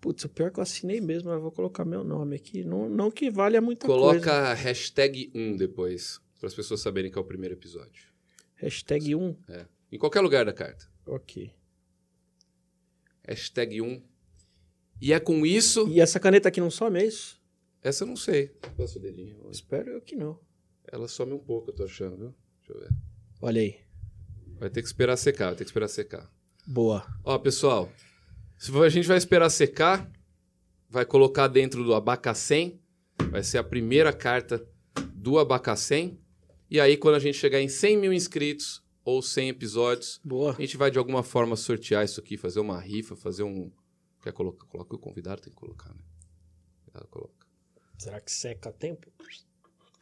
Putz, o pior é que eu assinei mesmo, mas eu vou colocar meu nome aqui. Não, não que valha muita Coloca coisa. hashtag 1 depois, para as pessoas saberem que é o primeiro episódio. Hashtag 1. É. Em qualquer lugar da carta. Ok. Hashtag 1. E é com isso. E essa caneta aqui não some, é isso? Essa eu não sei. Passa o dedinho. Espero eu que não. Ela some um pouco, eu tô achando, viu? Deixa eu ver. Olha aí. Vai ter que esperar secar, vai ter que esperar secar. Boa. Ó, pessoal, se a gente vai esperar secar, vai colocar dentro do abacacém, vai ser a primeira carta do abacacém. E aí, quando a gente chegar em 100 mil inscritos ou 100 episódios, Boa. a gente vai de alguma forma sortear isso aqui, fazer uma rifa, fazer um. Quer colocar? Coloca o convidado, tem que colocar, né? Convidado, coloca. Será que seca a tempo?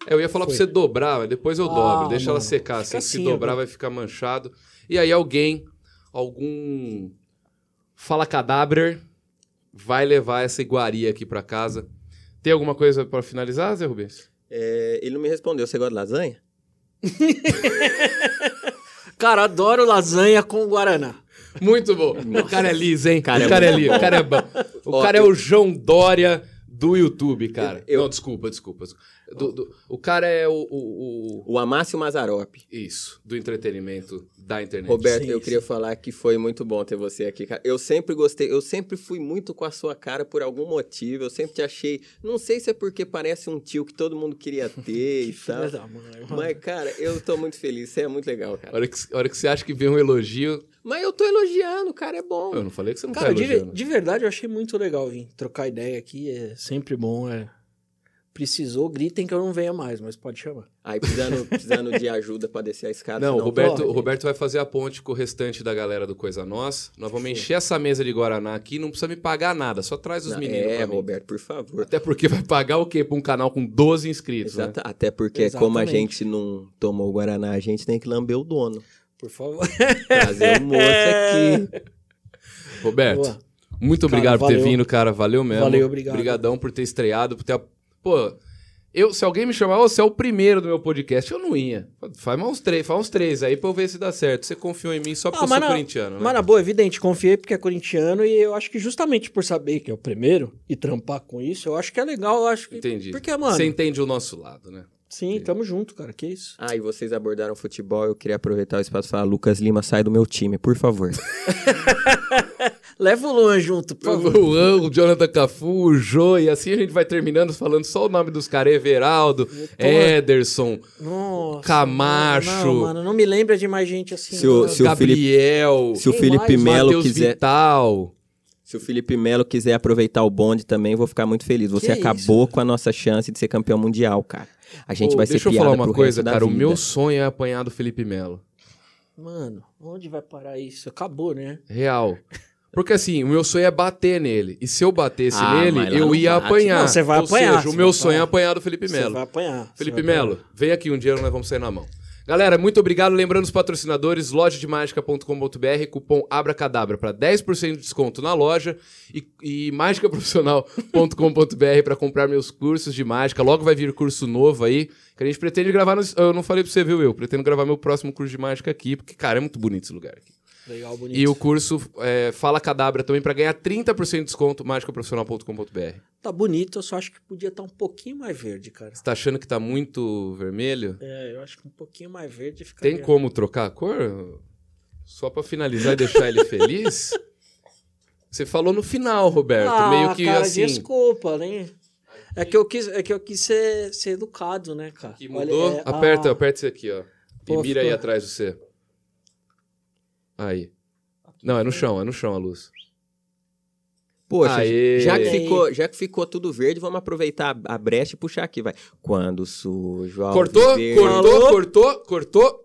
É, eu ia falar Foi. pra você dobrar, mas depois eu Ah, dobro. Deixa ela mano. secar. Assim, se assim, dobrar, eu- vai ficar manchado. E aí alguém, algum fala cadáver, vai levar essa iguaria aqui pra casa. Tem alguma coisa pra finalizar, Zé Rubens? É, ele não me respondeu. Você gosta de lasanha? Cara, adoro lasanha com guaraná. Muito bom. O cara é liso, hein? Cara, o é cara é muito liso, o cara é bom. O Ó, cara é o João Dória do YouTube, cara. Eu- Não, desculpa, desculpa. Do- do- o cara é o, o- o- O Amácio Mazarop. Isso, do entretenimento da internet. Roberto, Sim, eu sim. queria falar que foi muito bom ter você aqui, cara. Eu sempre gostei, eu sempre fui muito com a sua cara por algum motivo. Eu sempre te achei. Não sei se é porque parece um tio que todo mundo queria ter e tal. Filha da mãe. Mas, cara, eu tô muito feliz. Você é muito legal, A cara. hora, que, a hora que você acha que vem um elogio. Mas eu tô elogiando, cara, é bom. Eu não falei que você não Cara, tá de, elogiando. de verdade, eu achei muito legal vir trocar ideia aqui. É sempre bom. É... Precisou, gritem que eu não venha mais, mas pode chamar. Aí precisando, precisando de ajuda pra descer a escada. Não, o Roberto, o Roberto vai fazer a ponte com o restante da galera do Coisa Nós. Nós vamos Sim. encher essa mesa de Guaraná aqui, não precisa me pagar nada, só traz os Não, meninos É, pra mim. Roberto, por favor. Até porque vai pagar o quê pra um canal com 12 inscritos, né? Exata- Até porque, como a Exatamente. gente não tomou o Guaraná, a gente tem que lamber o dono. Por favor. Trazer o moço aqui. Roberto, Boa. muito Cara, obrigado por ter valeu. vindo, cara. Valeu mesmo. Valeu, obrigado. Obrigadão por ter estreado, por ter... Pô, eu, se alguém me chamar, "Ô, você é o primeiro do meu podcast, eu não ia. Faz uns três, faz uns três aí pra eu ver se dá certo. Você confiou em mim só porque Ah, eu sou na- corintiano, né? Mas na boa, evidente, confiei porque é corintiano e eu acho que justamente por saber que é o primeiro e trampar com isso, eu acho que é legal, eu acho que... Entendi. Porque, mano, Você entende o nosso lado, né? Sim, tamo junto, cara, que isso. Ah, e vocês abordaram futebol, eu queria aproveitar o espaço e falar, Lucas Lima, sai do meu time, por favor. Leva o Luan junto, por favor. O Luan, o Jonathan Cafu, o Jô, e assim a gente vai terminando falando só o nome dos caras: Everaldo, Ederson, Nossa. Camacho. Não, mano, não me lembra de mais gente assim. Se o- se o Gabriel, Se o Felipe? Melo quiser, Vital. se o Felipe Melo quiser aproveitar o bonde também, vou ficar muito feliz. Você Que acabou isso, com a nossa chance de ser campeão mundial, cara. A gente Pô, vai ser deixa eu falar uma coisa, cara. O meu sonho é apanhar do Felipe Melo. Mano, onde vai parar isso? Acabou, né? Real. Porque assim, o meu sonho é bater nele. E se eu batesse Ah, nele, eu ia bate. apanhar. Não, você vai Ou apanhar, seja, o meu sonho é apanhar. apanhar do Felipe Você Melo. vai apanhar. você Felipe vai apanhar. Melo, vem aqui um dia, nós vamos sair na mão. Galera, muito obrigado. Lembrando os patrocinadores, lojademagica.com.br, cupom ABRACADABRA para 10% de desconto na loja e, e mágicaprofissional.com.br para comprar meus cursos de mágica. Logo vai vir curso novo aí, que a gente pretende gravar. Eu não falei para você, viu, eu? Pretendo gravar meu próximo curso de mágica aqui, porque, cara, é muito bonito esse lugar aqui. Legal, bonito. E o curso é, Fala Cadabra também para ganhar 30% de desconto, mágicaprofissional.com.br. Tá bonito, eu só acho que podia estar um pouquinho mais verde, cara. Você tá achando que tá muito vermelho? É, eu acho que um pouquinho mais verde ficaria... Tem como trocar a cor? Só pra finalizar e deixar ele feliz? Você falou no final, Roberto, Ah, meio que cara, assim. desculpa, né? É que eu quis, é que eu quis ser, ser educado, né, cara? Que Olha, mudou? é, aperta, ah, aperta isso aqui, ó. Pô, e mira aí ficou- atrás de você. Aí. Não, é no chão, é no chão a luz. Poxa, Aê. já que, ficou, já que ficou tudo verde, vamos aproveitar a brecha e puxar aqui, vai. Quando sujo, alves Cortou, cortou, cortou, cortou.